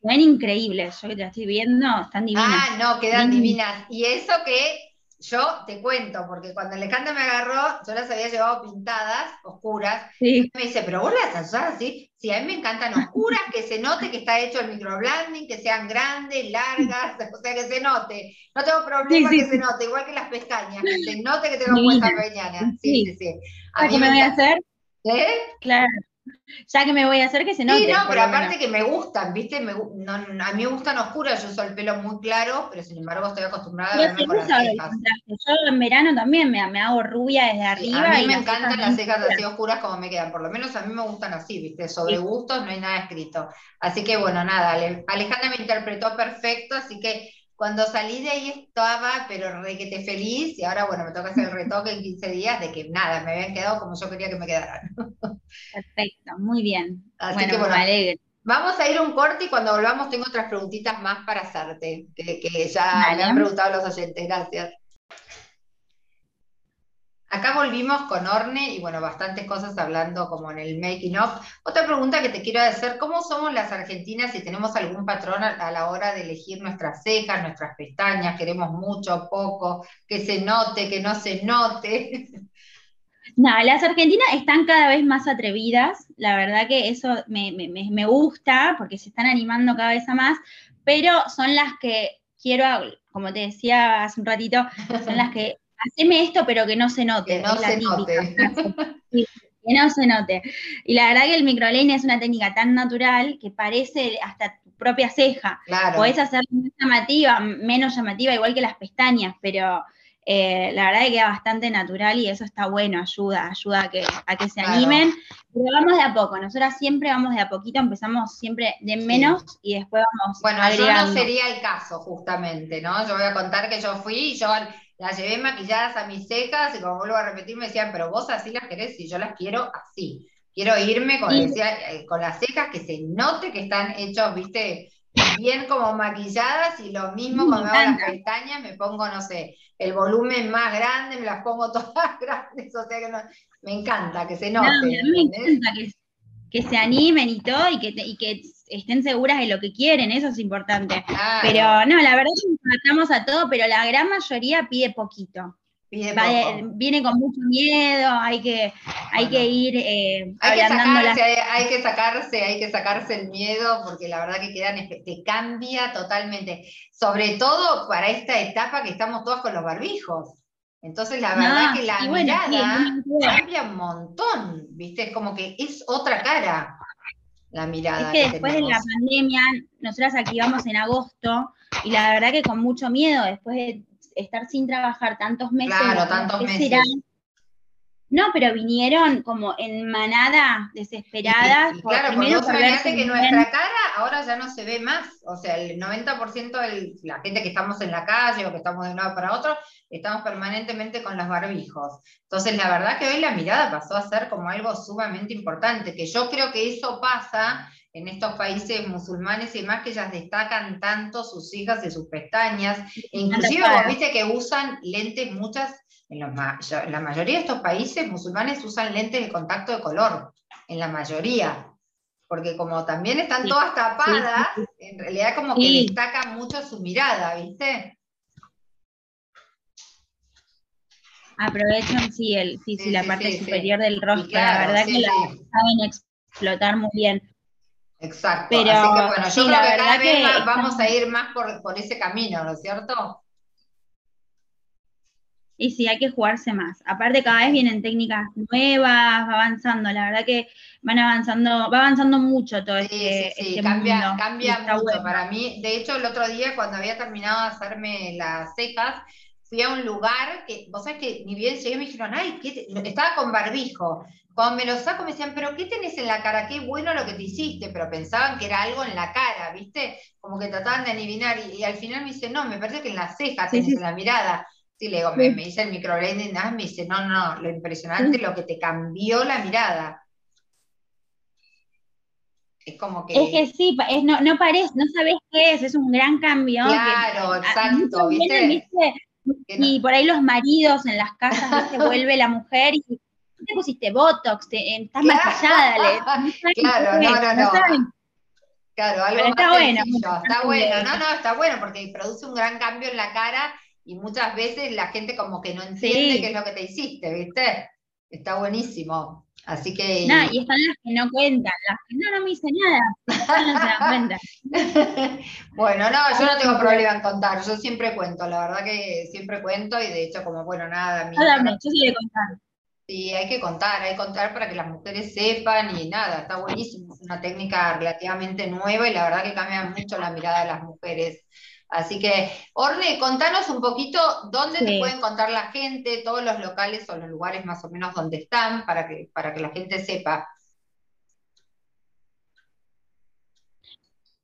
quedan increíbles, yo que te estoy viendo, están divinas. Ah, no, quedan divinas. Y eso que yo te cuento, porque cuando Alejandra me agarró, yo las había llevado pintadas, oscuras, y me dice, pero vos las usás así, sí, a mí me encantan oscuras, que se note que está hecho el microblending, que sean grandes, largas, o sea, que se note, no tengo problema que se note, igual que las pestañas, que se note que tengo puestas mañana, sí, sí, sí. A mí me, voy a hacer? ¿Eh? Claro ya que me voy a hacer que se note. Sí, no, pero aparte que me gustan, ¿viste? Me, no, a mí me gustan oscuras, yo uso el pelo muy claro, pero sin embargo estoy acostumbrada a verme con las cejas. Yo en verano también me, me hago rubia desde arriba. a mí me encantan las cejas así oscuras como me quedan, por lo menos a mí me gustan así, ¿viste? Sobre gustos no hay nada escrito. Así que bueno, nada, Alejandra me interpretó perfecto, así que cuando salí de ahí estaba, pero requete feliz, y ahora, bueno, me toca hacer el retoque en 15 días de que nada, me habían quedado como yo quería que me quedaran. Perfecto, muy bien. Así que, bueno, me alegro. Vamos a ir un corte y cuando volvamos tengo otras preguntitas más para hacerte, que, que ya me han preguntado los oyentes. Gracias. Acá volvimos con Orne y bueno, bastantes cosas hablando como en el making of. Otra pregunta que te quiero hacer, ¿cómo somos las argentinas si tenemos algún patrón a, la hora de elegir nuestras cejas, nuestras pestañas? ¿Queremos mucho, poco? ¿Que se note, que no se note? No, las argentinas están cada vez más atrevidas, la verdad que eso me, me gusta porque se están animando cada vez a más, pero son las que quiero, como te decía hace un ratito, son las que haceme esto, pero que no se note. Que no se note. que no se note. Y la verdad que el microlane es una técnica tan natural que parece hasta tu propia ceja. Claro. Podés hacerla más llamativa, menos llamativa, igual que las pestañas, pero eh, la verdad que queda bastante natural y eso está bueno, ayuda, ayuda a que, a que se animen. Pero vamos de a poco, nosotras siempre vamos de a poquito, empezamos siempre de menos y después vamos. Bueno, yo no sería el caso, justamente, ¿no? Yo voy a contar que yo fui y yo las llevé maquilladas a mis cejas y como vuelvo a repetir me decían, pero vos así las querés y yo las quiero así. Quiero irme con, eh, con las cejas que se note que están hechos, viste, bien como maquilladas y lo mismo cuando me hago las pestañas, me pongo, no sé, el volumen más grande, me las pongo todas grandes, o sea que me encanta que se note. a mí me encanta que, se animen y todo y que, y que estén seguras de lo que quieren, eso es importante. Pero no, la verdad es que nos tratamos a todo, pero la gran mayoría pide poquito. Viene con mucho miedo, hay que, hay que ir eh, hay, que sacarse, hay, que sacarse, hay que sacarse el miedo, porque la verdad que quedan, te cambia totalmente, sobre todo para esta etapa que estamos todas con los barbijos. Entonces la verdad que la mirada cambia un montón, ¿viste? Es como que es otra cara la mirada. Es que, después de la pandemia, nosotras activamos en agosto y la verdad que con mucho miedo, después de estar sin trabajar tantos meses. Claro, tantos meses. No, pero vinieron como en manada, desesperadas. claro, porque vos que nuestra cara ahora ya no se ve más. O sea, el 90% de la gente que estamos en la calle o que estamos de un lado para otro, estamos permanentemente con los barbijos. Entonces, la verdad que hoy la mirada pasó a ser como algo sumamente importante, que yo creo que eso pasa en estos países musulmanes y demás que ellas destacan tanto sus hijas y sus pestañas, e inclusive vos viste que usan lentes muchas, en, la mayoría de estos países musulmanes usan lentes de contacto de color, en la mayoría, porque como también están todas tapadas, en realidad como que destacan mucho su mirada, ¿viste? Aprovechan, sí, el, sí, sí, la parte superior del rostro, la verdad que la saben explotar muy bien. Exacto. Pero, Así que bueno, yo creo que cada vez vamos a ir más por, ese camino, ¿no es cierto? Y sí, hay que jugarse más. Aparte, cada vez vienen técnicas nuevas, va avanzando. La verdad que van avanzando, va avanzando mucho todo sí, este, sí, sí. Este cambia, cambia mucho. Para mí, de hecho, el otro día cuando había terminado de hacerme las cejas, fui a un lugar que, vos sabés que ni bien llegué me dijeron, ay, ¿qué estaba con barbijo. Cuando me lo saco me decían, pero ¿qué tenés en la cara? Qué bueno lo que te hiciste, pero pensaban que era algo en la cara, ¿viste? Como que trataban de adivinar y, al final me dice, no, me parece que en las cejas tenés en la mirada. Sí, le digo, me, me dice el microblending, ah, me dice, no, no, lo impresionante, lo que te cambió la mirada. Es como que. Es que sí, no, no parece, no sabes qué es, es un gran cambio. Claro, exacto, ¿viste? Y por ahí los maridos en las casas se vuelve la mujer y te pusiste Botox, te, estás maquillada. claro, no, no, no. Claro, algo más está bueno, está bueno, no, no, está bueno porque produce un gran cambio en la cara y muchas veces la gente como que no entiende qué es lo que te hiciste, ¿viste? Está buenísimo. Así que. No, y están las que no cuentan, las que no, no me hice nada, no se dan cuenta. bueno, no, yo no tengo problema en contar, yo siempre cuento, la verdad que siempre cuento y de hecho, como bueno, nada. Mi yo sí de contar. Sí, hay que contar, hay que contar para que las mujeres sepan y nada, está buenísimo, es una técnica relativamente nueva y la verdad que cambia mucho la mirada de las mujeres. Así que, Orne, contanos un poquito dónde te puede encontrar la gente, todos los locales o los lugares más o menos donde están, para que, para que la gente sepa.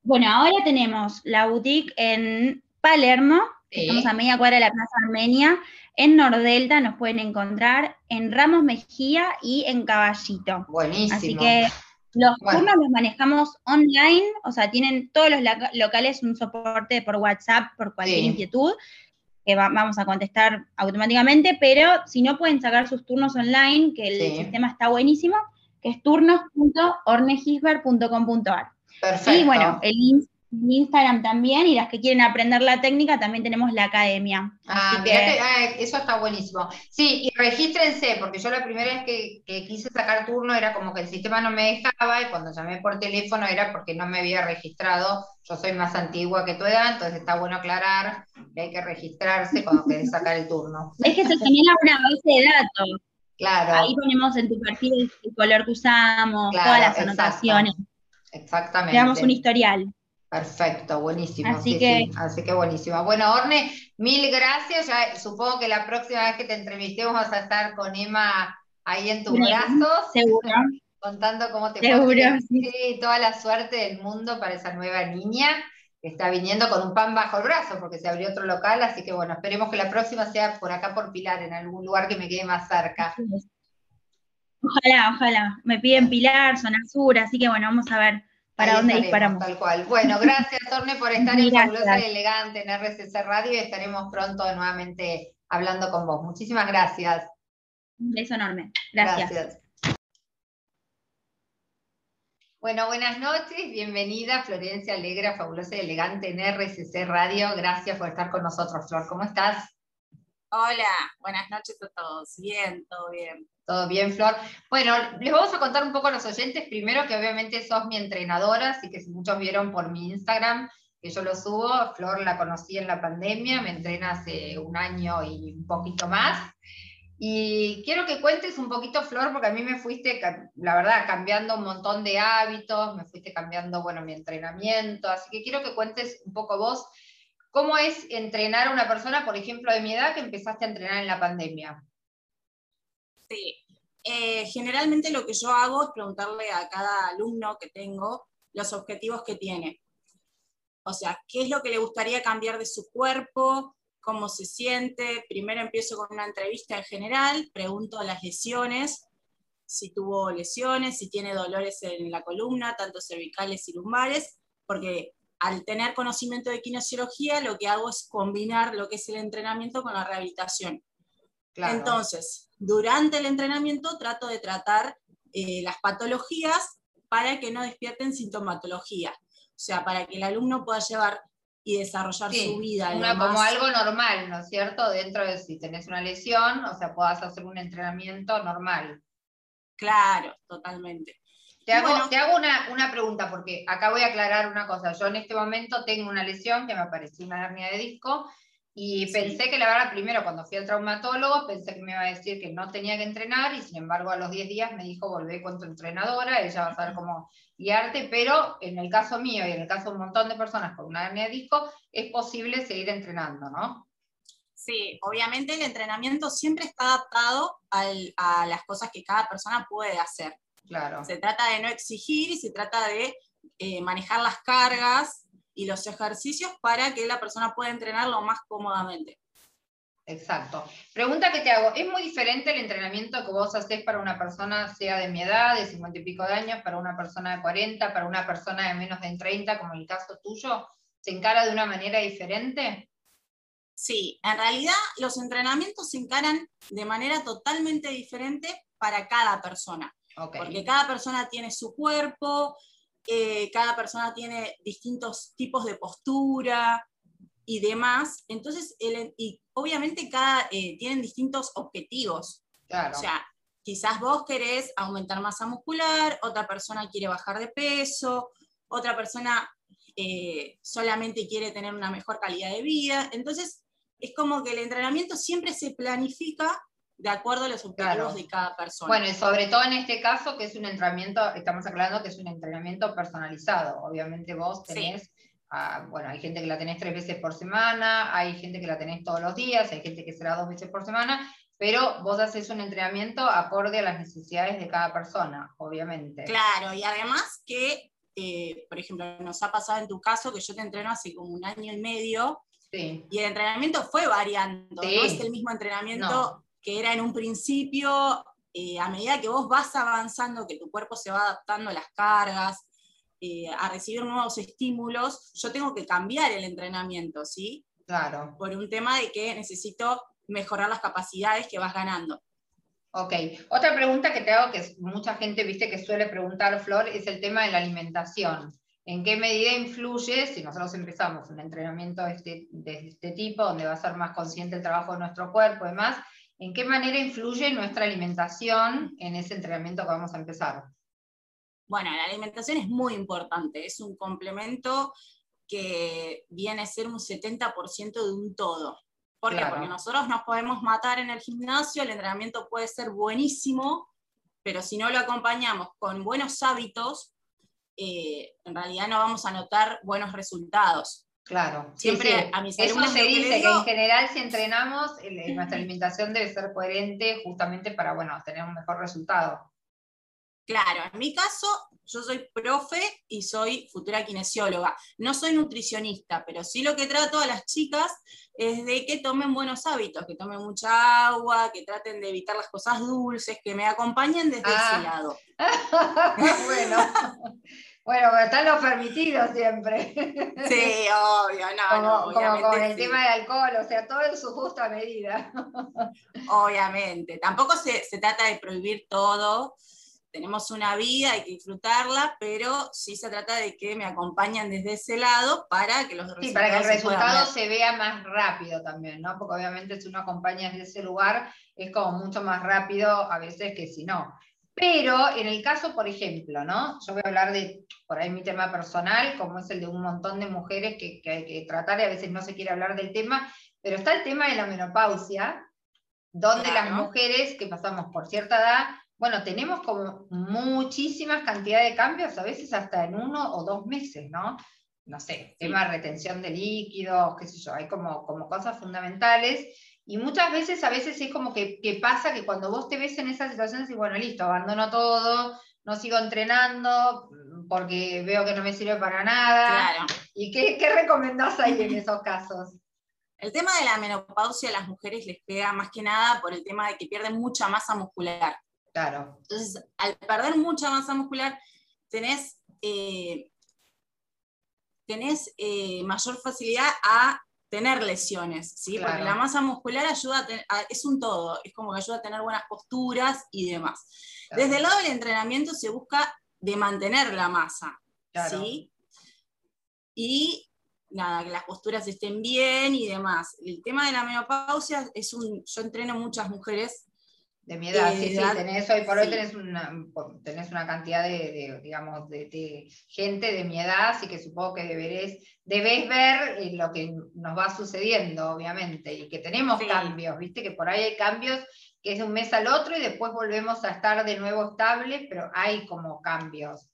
Bueno, ahora tenemos la boutique en Palermo, estamos a media cuadra de la Plaza Armenia, en Nordelta nos pueden encontrar, en Ramos Mejía y en Caballito. Buenísimo. Así que los turnos los manejamos online, o sea, tienen todos los locales un soporte por WhatsApp por cualquier inquietud, que vamos a contestar automáticamente, pero si no pueden sacar sus turnos online, que el sistema está buenísimo, que es turnos.ornegisber.com.ar. Perfecto. Y bueno, el Instagram también, y las que quieren aprender la técnica, también tenemos la academia. Ah, ah, eso está buenísimo. Sí, y regístrense, porque yo la primera vez que, quise sacar turno era como que el sistema no me dejaba, y cuando llamé por teléfono era porque no me había registrado. Yo soy más antigua que tu edad, entonces está bueno aclarar que hay que registrarse cuando querés sacar el turno. Es que se genera una base de datos. Claro. Ahí ponemos en tu perfil el color que usamos, todas las anotaciones. Exactamente. Creamos un historial. Perfecto, buenísimo. Así, que, Así que buenísimo. Bueno, Orne, mil gracias. Ya, supongo que la próxima vez que te entrevistemos vas a estar con Emma ahí en tus brazos. Seguro. Contando cómo te Seguro, sí. toda la suerte del mundo para esa nueva niña que está viniendo con un pan bajo el brazo porque se abrió otro local. Así que bueno, esperemos que la próxima sea por acá por Pilar, en algún lugar que me quede más cerca. Ojalá, ojalá. Me piden Pilar, zona sur, así que bueno, vamos a ver para dónde disparamos. Tal cual. Bueno, gracias, Orne, por estar en Fabulosa y Elegante en RCC Radio y estaremos pronto nuevamente hablando con vos. Muchísimas gracias. Un beso enorme. Gracias. Bueno, buenas noches, bienvenida Florencia Alegra, fabulosa y elegante en RCC Radio. Gracias por estar con nosotros, Flor. ¿Cómo estás? Hola, buenas noches a todos. Bien, todo bien. Todo bien, Flor. Bueno, les vamos a contar un poco a los oyentes. Primero que obviamente sos mi entrenadora, así que muchos vieron por mi Instagram que yo lo subo, Flor la conocí en la pandemia, me entrena hace un año y un poquito más. Y quiero que cuentes un poquito, Flor, porque a mí me fuiste, la verdad, cambiando un montón de hábitos, me fuiste cambiando, bueno, mi entrenamiento, así que quiero que cuentes un poco vos, ¿cómo es entrenar a una persona, por ejemplo, de mi edad, que empezaste a entrenar en la pandemia? Sí, eh, generalmente lo que yo hago es preguntarle a cada alumno que tengo los objetivos que tiene. O sea, qué es lo que le gustaría cambiar de su cuerpo, cómo se siente. Primero empiezo con una entrevista en general, pregunto las lesiones, si tuvo lesiones, si tiene dolores en la columna, tanto cervicales y lumbares, porque al tener conocimiento de kinesiología, lo que hago es combinar lo que es el entrenamiento con la rehabilitación. Entonces, durante el entrenamiento trato de tratar eh, las patologías para que no despierten sintomatología. O sea, para que el alumno pueda llevar y desarrollar su vida. Como algo normal, ¿no es cierto? Dentro de si tenés una lesión, o sea, puedas hacer un entrenamiento normal. Claro, totalmente. Te hago, te hago una, una, pregunta, porque acá voy a aclarar una cosa. Yo en este momento tengo una lesión que me apareció una hernia de disco y pensé que la verdad, primero cuando fui al traumatólogo, pensé que me iba a decir que no tenía que entrenar y sin embargo a los 10 días me dijo volvé con tu entrenadora, ella va a saber cómo guiarte, pero en el caso mío y en el caso de un montón de personas con una hernia de disco, es posible seguir entrenando, ¿no? Sí, obviamente el entrenamiento siempre está adaptado a las cosas que cada persona puede hacer. Claro. Se trata de no exigir y se trata de eh, manejar las cargas y los ejercicios para que la persona pueda entrenarlo más cómodamente. Exacto. Pregunta que te hago, ¿es muy diferente el entrenamiento que vos haces para una persona, sea de mi edad, de 50 y pico de años, para una persona de 40, para una persona de menos de 30, como el caso tuyo? ¿Se encara de una manera diferente? Sí, en realidad los entrenamientos se encaran de manera totalmente diferente para cada persona. Porque cada persona tiene su cuerpo, cada persona tiene distintos tipos de postura y demás. Entonces, y obviamente cada, eh, tienen distintos objetivos. O sea, quizás vos querés aumentar masa muscular, otra persona quiere bajar de peso, otra persona eh, solamente quiere tener una mejor calidad de vida. Entonces, es como que el entrenamiento siempre se planifica de acuerdo a los objetivos de cada persona. Bueno, y sobre todo en este caso, que es un entrenamiento, estamos aclarando que es un entrenamiento personalizado. Obviamente vos tenés, ah, bueno, hay gente que la tenés tres veces por semana, hay gente que la tenés todos los días, hay gente que será dos veces por semana, pero vos haces un entrenamiento acorde a las necesidades de cada persona, obviamente. Claro, y además que, eh, por ejemplo, nos ha pasado en tu caso que yo te entreno hace como un año y medio, y el entrenamiento fue variando, no es el mismo entrenamiento que era en un principio, eh, a medida que vos vas avanzando, que tu cuerpo se va adaptando a las cargas, eh, a recibir nuevos estímulos, yo tengo que cambiar el entrenamiento, ¿sí? Claro. Por un tema de que necesito mejorar las capacidades que vas ganando. Ok, otra pregunta que te hago, que mucha gente, viste, que suele preguntar, Flor, es el tema de la alimentación. ¿En qué medida influye si nosotros empezamos un entrenamiento de este, de este tipo, donde va a ser más consciente el trabajo de nuestro cuerpo y demás? ¿En qué manera influye nuestra alimentación en ese entrenamiento que vamos a empezar? Bueno, la alimentación es muy importante, es un complemento que viene a ser un 70% de un todo. ¿Por qué? Porque nosotros nos podemos matar en el gimnasio, el entrenamiento puede ser buenísimo, pero si no lo acompañamos con buenos hábitos, eh, en realidad no vamos a notar buenos resultados. Claro, siempre a mis Eso se dice que, en general si entrenamos, nuestra alimentación debe ser coherente justamente para, bueno, tener un mejor resultado. Claro, en mi caso, yo soy profe y soy futura kinesióloga. No soy nutricionista, pero sí lo que trato a las chicas es de que tomen buenos hábitos, que tomen mucha agua, que traten de evitar las cosas dulces, que me acompañen desde ese ah. lado. bueno. Bueno, pero están los permitidos siempre. Sí, obvio, no, como, no, como con el tema del alcohol, o sea, todo en su justa medida. Obviamente, tampoco se, trata de prohibir todo, tenemos una vida, hay que disfrutarla, pero sí se trata de que me acompañen desde ese lado para que los resultados Sí, para que el resultado se, se vea más rápido también, ¿no? Porque obviamente si uno acompaña desde ese lugar es como mucho más rápido a veces que si no. Pero en el caso, por ejemplo, ¿no? Yo voy a hablar de, por ahí mi tema personal, como es el de un montón de mujeres que, hay que tratar y a veces no se quiere hablar del tema, pero está el tema de la menopausia, donde las mujeres que pasamos por cierta edad, bueno, tenemos como muchísimas cantidades de cambios, a veces hasta en uno o dos meses, ¿no? No sé, tema de retención de líquidos, qué sé yo, hay como, como cosas fundamentales y muchas veces, a veces es como que, pasa que cuando vos te ves en esa situación, decís, bueno, listo, abandono todo, no sigo entrenando porque veo que no me sirve para nada. ¿Y qué, qué recomendás ahí en esos casos? El tema de la menopausia a las mujeres les pega más que nada por el tema de que pierden mucha masa muscular. Claro. Entonces, al perder mucha masa muscular, tenés, eh, tenés eh, mayor facilidad a tener lesiones, ¿sí? Porque la masa muscular ayuda a, es un todo, es como que ayuda a tener buenas posturas y demás. Desde el lado del entrenamiento se busca de mantener la masa, ¿sí? Y nada, que las posturas estén bien y demás. El tema de la menopausia es un, yo entreno muchas mujeres de mi edad, sí, sí, tenés, hoy por hoy tenés una, tenés una cantidad de, digamos, de, gente de mi edad, así que supongo que deberés, debés ver eh, lo que nos va sucediendo, obviamente, y que tenemos cambios, viste, que por ahí hay cambios que es de un mes al otro y después volvemos a estar de nuevo estables, pero hay como cambios.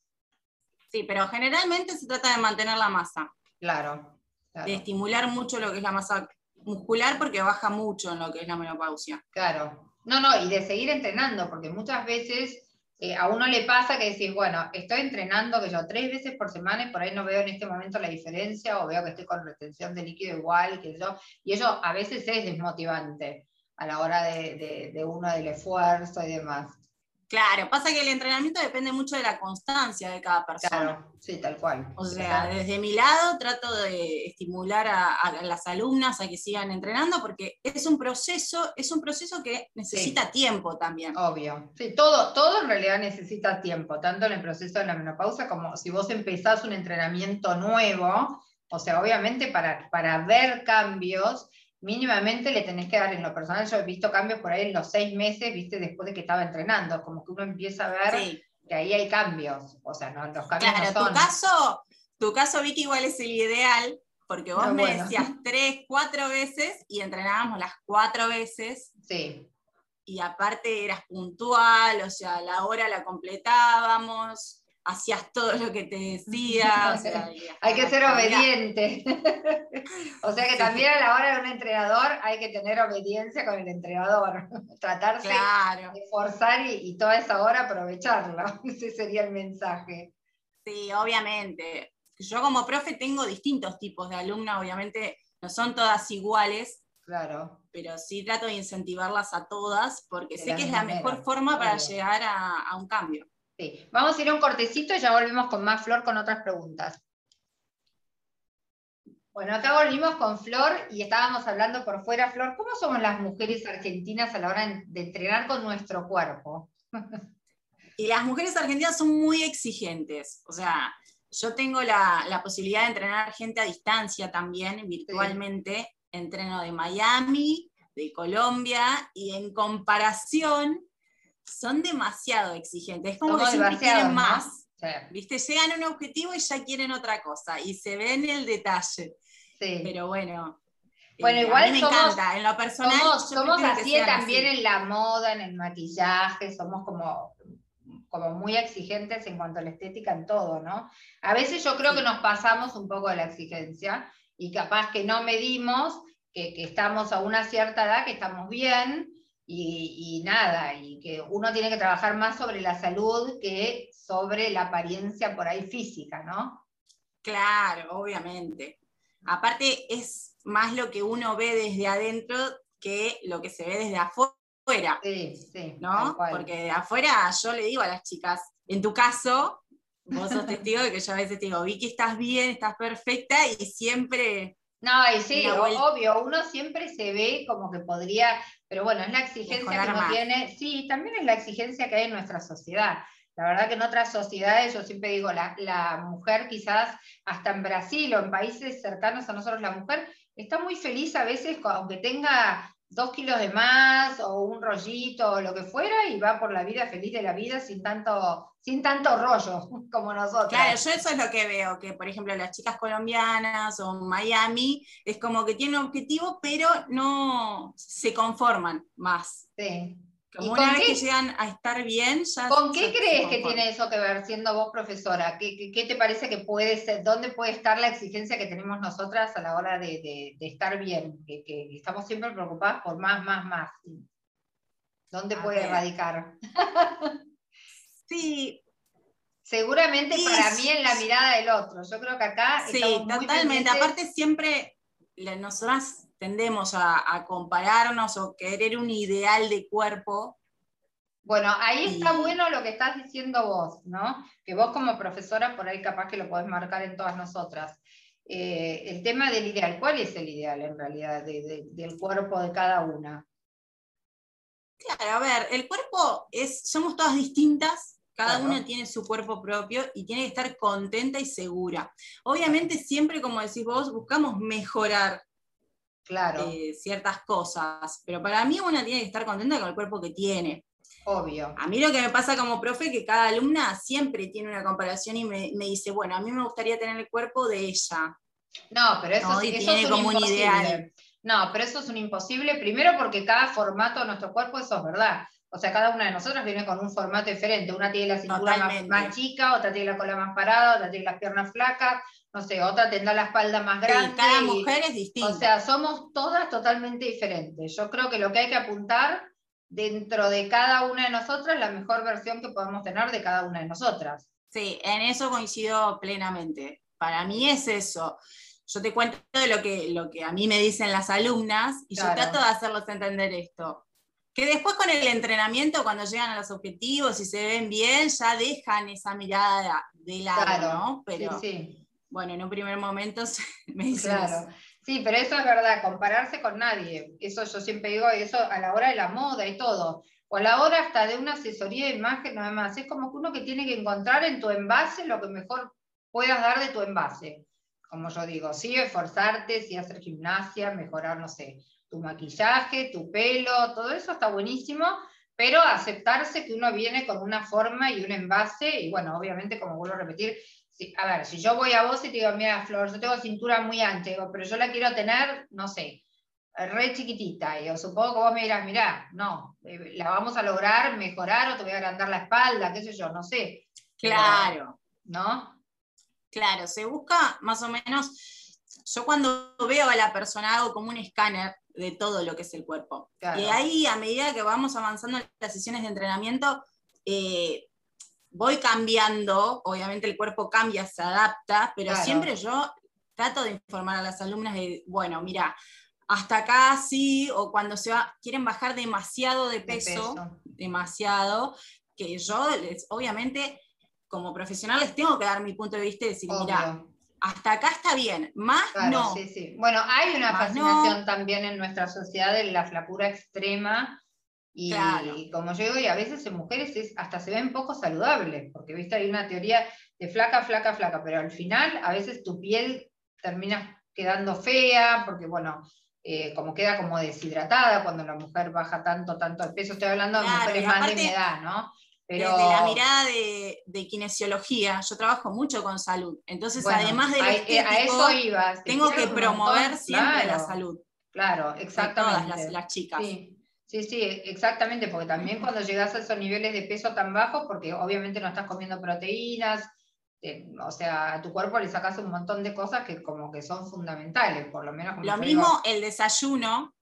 Sí, pero generalmente se trata de mantener la masa. Claro. claro. De estimular mucho lo que es la masa muscular porque baja mucho en lo que es la menopausia. Claro, no, no, y de seguir entrenando, porque muchas veces eh, a uno le pasa que decís, bueno, estoy entrenando que yo tres veces por semana y por ahí no veo en este momento la diferencia o veo que estoy con retención de líquido igual que yo, y eso a veces es desmotivante a la hora de, de uno del esfuerzo y demás. Claro, pasa que el entrenamiento depende mucho de la constancia de cada persona. Claro, sí, tal cual. O sea, desde mi lado trato de estimular a, las alumnas a que sigan entrenando porque es un proceso, es un proceso que necesita tiempo también. Obvio. Sí, todo, todo en realidad necesita tiempo, tanto en el proceso de la menopausa como si vos empezás un entrenamiento nuevo, O sea, obviamente para, para ver cambios, mínimamente le tenés que dar en lo personal. Yo he visto cambios por ahí en los seis meses, viste, después de que estaba entrenando, como que uno empieza a ver que ahí hay cambios. O sea, no, los cambios claro, no Tu caso, tu caso, Vicky, igual es el ideal, porque vos me decías tres, cuatro veces y entrenábamos las cuatro veces. Sí. Y aparte eras puntual, o sea, la hora la completábamos hacías todo lo que te decía. hay que ser obediente. o sea que también a la hora de un entrenador hay que tener obediencia con el entrenador. Tratarse de forzar y, toda esa hora aprovecharlo. Ese sería el mensaje. Sí, obviamente. Yo como profe tengo distintos tipos de alumnas, obviamente no son todas iguales. Claro. Pero sí trato de incentivarlas a todas porque sé que es la mejor forma para llegar a un cambio. Sí. Vamos a ir a un cortecito y ya volvemos con más Flor con otras preguntas. Bueno, acá volvimos con Flor y estábamos hablando por fuera, Flor, ¿cómo somos las mujeres argentinas a la hora de entrenar con nuestro cuerpo? Y las mujeres argentinas son muy exigentes, o sea, yo tengo la, posibilidad de entrenar gente a distancia también, virtualmente, entreno de Miami, de Colombia, y en comparación son demasiado exigentes. Es como que siempre quieren más. ¿Viste? Llegan a un objetivo y ya quieren otra cosa. Y se ve en el detalle. Sí. Pero bueno. Bueno, igual a mí me encanta, en lo personal. Somos, así también en la moda, en el maquillaje, somos como, como muy exigentes en cuanto a la estética en todo, ¿no? A veces yo creo que nos pasamos un poco de la exigencia y capaz que no medimos que, que estamos a una cierta edad, que estamos bien, y, nada, y que uno tiene que trabajar más sobre la salud que sobre la apariencia por ahí física, ¿no? Claro, obviamente. Aparte es más lo que uno ve desde adentro que lo que se ve desde afuera. Sí, sí. ¿No? Porque de afuera yo le digo a las chicas, en tu caso, vos sos testigo de que yo a veces te digo, Vicky, estás bien, estás perfecta, y siempre no, y sí, obvio, uno siempre se ve como que podría, pero bueno, es la exigencia que uno tiene, sí, también es la exigencia que hay en nuestra sociedad. La verdad que en otras sociedades, yo siempre digo, la, la mujer quizás hasta en Brasil o en países cercanos a nosotros, la mujer está muy feliz a veces, aunque tenga dos kilos de más o un rollito o lo que fuera y va por la vida feliz de la vida sin tanto, sin tanto rollo como nosotros. Claro, yo eso es lo que veo, que por ejemplo las chicas colombianas o Miami es como que tienen un objetivo pero no se conforman más. Sí. Como una vez que llegan a estar bien, ya. ¿Con qué crees que tiene eso que ver, siendo vos profesora? ¿Qué, qué, te parece que puede ser? ¿Dónde puede estar la exigencia que tenemos nosotras a la hora de, de, estar bien? Que, que, estamos siempre preocupadas por más, más, más. ¿Dónde puede radicar? sí. Seguramente para mí en la mirada del otro. Yo creo que acá. Sí, totalmente. Aparte, siempre nosotras tendemos a, compararnos o querer un ideal de cuerpo. Bueno, ahí está bueno lo que estás diciendo vos, ¿no? Que vos como profesora por ahí capaz que lo podés marcar en todas nosotras. Eh, el tema del ideal, ¿cuál es el ideal en realidad del cuerpo de cada una? Claro, a ver, el cuerpo es, somos todas distintas, cada una tiene su cuerpo propio y tiene que estar contenta y segura. Obviamente siempre, como decís vos, buscamos mejorar claro. Eh, ciertas cosas. Pero para mí una tiene que estar contenta con el cuerpo que tiene. Obvio. A mí lo que me pasa como profe es que cada alumna siempre tiene una comparación y me, dice, bueno, a mí me gustaría tener el cuerpo de ella. No, pero eso, es como un ideal. No, pero eso es un imposible, primero porque cada formato de nuestro cuerpo, eso es verdad. O sea, cada una de nosotras viene con un formato diferente. Una tiene la cintura más, más, chica, otra tiene la cola más parada, otra tiene las piernas flacas, no sé, otra tendrá la espalda más grande. cada mujer es distinta. O sea, somos todas totalmente diferentes. Yo creo que lo que hay que apuntar dentro de cada una de nosotras, la mejor versión que podemos tener de cada una de nosotras. Sí, en eso coincido plenamente. Para mí es eso. Yo te cuento de lo que, lo que a mí me dicen las alumnas y yo trato de hacerlos entender esto. Que después con el entrenamiento, cuando llegan a los objetivos y se ven bien, ya dejan esa mirada de lado, ¿no? Pero sí, sí bueno, en un primer momento me Claro. Sí, pero eso es verdad, compararse con nadie. Eso yo siempre digo, eso a la hora de la moda y todo. O a la hora hasta de una asesoría de imagen, nada más. Es como que uno que tiene que encontrar en tu envase lo que mejor puedas dar de tu envase. como yo digo, sí esforzarte, sí hacer gimnasia, mejorar, no sé, tu maquillaje, tu pelo, todo eso está buenísimo, pero aceptarse que uno viene con una forma y un envase, y bueno, obviamente, como vuelvo a repetir, a ver, si yo voy a vos y te digo, mira, Flor, yo tengo cintura muy ancha, digo, pero yo la quiero tener, no sé, re chiquitita, y yo supongo que vos me dirás, mira, no, eh, la vamos a lograr mejorar o te voy a agrandar la espalda, qué sé yo, no sé. Claro. ¿No? Claro, se busca más o menos, yo cuando veo a la persona hago como un escáner de todo lo que es el cuerpo. Y ahí, a medida que vamos avanzando en las sesiones de entrenamiento, eh, voy cambiando, obviamente el cuerpo cambia, se adapta, pero siempre yo trato de informar a las alumnas de, bueno, mira, hasta acá sí, o cuando se va, quieren bajar demasiado de peso, demasiado, que yo les, obviamente como profesional les tengo que dar mi punto de vista y decir, mira, hasta acá está bien, más no. Sí, sí. Bueno, hay una fascinación también en nuestra sociedad de la flacura extrema. Y, como yo digo, y a veces en mujeres es, hasta se ven poco saludables, porque viste, hay una teoría de flaca, flaca, flaca, pero al final a veces tu piel termina quedando fea, porque bueno, eh, como queda como deshidratada cuando la mujer baja tanto, tanto de peso, estoy hablando de mujeres más de mi edad, ¿no? Desde la mirada de, de, kinesiología, yo trabajo mucho con salud. Entonces, además de eh, a, eso iba, tengo que promover siempre la salud. Claro, exactamente. todas las, chicas. Sí. Sí, sí, exactamente, porque también cuando llegas a esos niveles de peso tan bajos, porque obviamente no estás comiendo proteínas, o sea, a tu cuerpo le sacas un montón de cosas que como que son fundamentales, por lo menos. lo mismo el desayuno,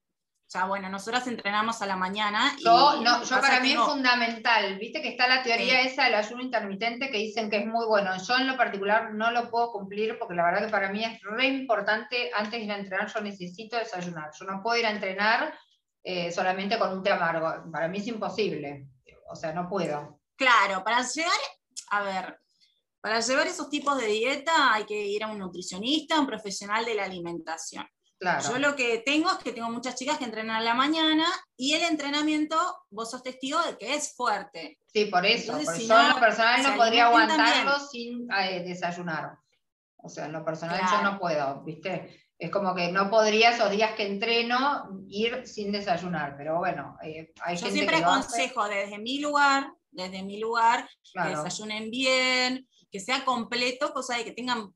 o sea, bueno, nosotras entrenamos a la mañana. Yo, no, yo para mí es fundamental. Viste que está la teoría esa del ayuno intermitente que dicen que es muy bueno. Yo en lo particular no lo puedo cumplir porque la verdad que para mí es re importante. Antes de ir a entrenar, yo necesito desayunar. Yo no puedo ir a entrenar eh, solamente con un té amargo. Para mí es imposible. O sea, no puedo. Claro, para llegar, a ver, para llevar esos tipos de dieta hay que ir a un nutricionista, un profesional de la alimentación. Yo lo que tengo es que tengo muchas chicas que entrenan a la mañana y el entrenamiento, vos sos testigo de que es fuerte. Sí, por eso. Entonces, yo en lo personal no podría aguantarlo sin eh, desayunar. O sea, en lo personal yo no puedo, ¿viste? Es como que no podría esos días que entreno ir sin desayunar, pero bueno, eh, hay Yo siempre aconsejo desde mi lugar, desde mi lugar, que desayunen bien, que sea completo, cosa de que tengan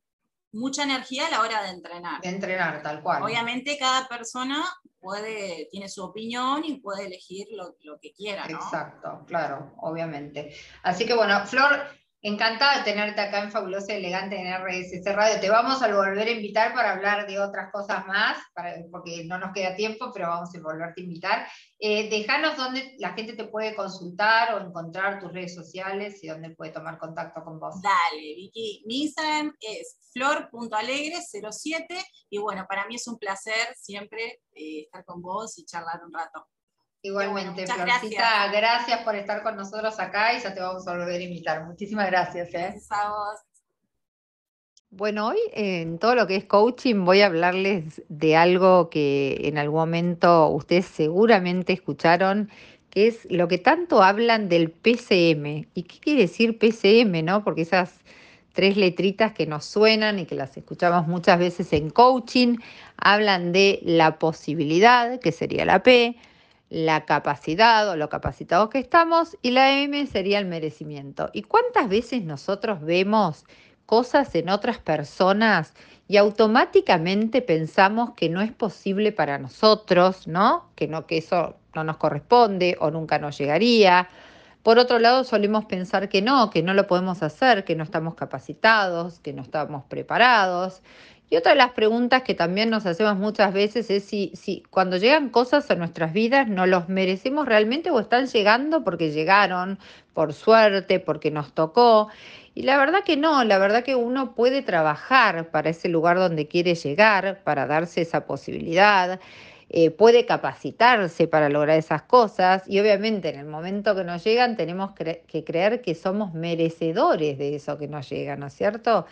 mucha energía a la hora de entrenar. De entrenar, tal cual. Obviamente cada persona puede, tiene su opinión y puede elegir lo, lo que quiera, ¿no? Exacto, claro, obviamente. Así que bueno, Flor, Encantada de tenerte acá en Fabulosa y Elegante en RSC Radio. Te vamos a volver a invitar para hablar de otras cosas más, porque no nos queda tiempo, pero vamos a volverte a invitar. Eh, déjanos dónde la gente te puede consultar o encontrar tus redes sociales y dónde puede tomar contacto con vos. Dale, Vicky. Mi Instagram es flor.alegre07 y bueno, para mí es un placer siempre eh, estar con vos y charlar un rato. Igualmente, Florcita, gracias. por estar con nosotros acá y ya te vamos a volver a invitar. Muchísimas gracias. ¿eh? Gracias a vos. Bueno, hoy en todo lo que es coaching voy a hablarles de algo que en algún momento ustedes seguramente escucharon, que es lo que tanto hablan del PCM. ¿Y qué quiere decir PCM, no? Porque esas tres letritas que nos suenan y que las escuchamos muchas veces en coaching hablan de la posibilidad, que sería la P, la capacidad o lo capacitados que estamos y la M sería el merecimiento. ¿Y cuántas veces nosotros vemos cosas en otras personas y automáticamente pensamos que no es posible para nosotros, ¿no? Que no que eso no nos corresponde o nunca nos llegaría. Por otro lado, solemos pensar que no, que no lo podemos hacer, que no estamos capacitados, que no estamos preparados. Y otra de las preguntas que también nos hacemos muchas veces es si, si cuando llegan cosas a nuestras vidas no los merecemos realmente o están llegando porque llegaron, por suerte, porque nos tocó. Y la verdad que no, la verdad que uno puede trabajar para ese lugar donde quiere llegar, para darse esa posibilidad. Eh, puede capacitarse para lograr esas cosas y obviamente en el momento que nos llegan tenemos que creer que somos merecedores de eso que nos llega, ¿no es cierto?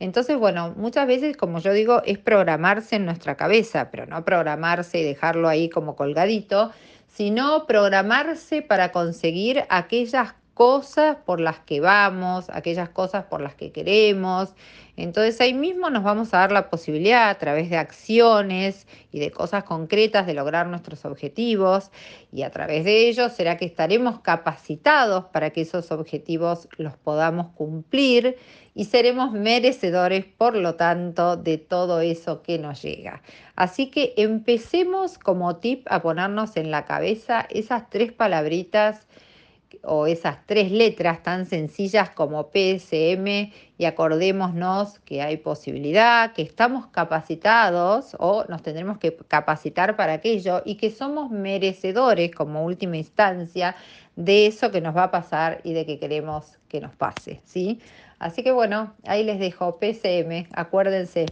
Entonces, bueno, muchas veces, como yo digo, es programarse en nuestra cabeza, pero no programarse y dejarlo ahí como colgadito, sino programarse para conseguir aquellas cosas por las que vamos, aquellas cosas por las que queremos. Entonces ahí mismo nos vamos a dar la posibilidad a través de acciones y de cosas concretas de lograr nuestros objetivos y a través de ello será que estaremos capacitados para que esos objetivos los podamos cumplir y seremos merecedores, por lo tanto, de todo eso que nos llega. Así que empecemos como tip a ponernos en la cabeza esas tres palabritas o esas tres letras tan sencillas como PSM y acordémonos que hay posibilidad, que estamos capacitados o nos tendremos que capacitar para aquello y que somos merecedores como última instancia de eso que nos va a pasar y de que queremos que nos pase, ¿sí? Así que bueno, ahí les dejo PSM, acuérdense,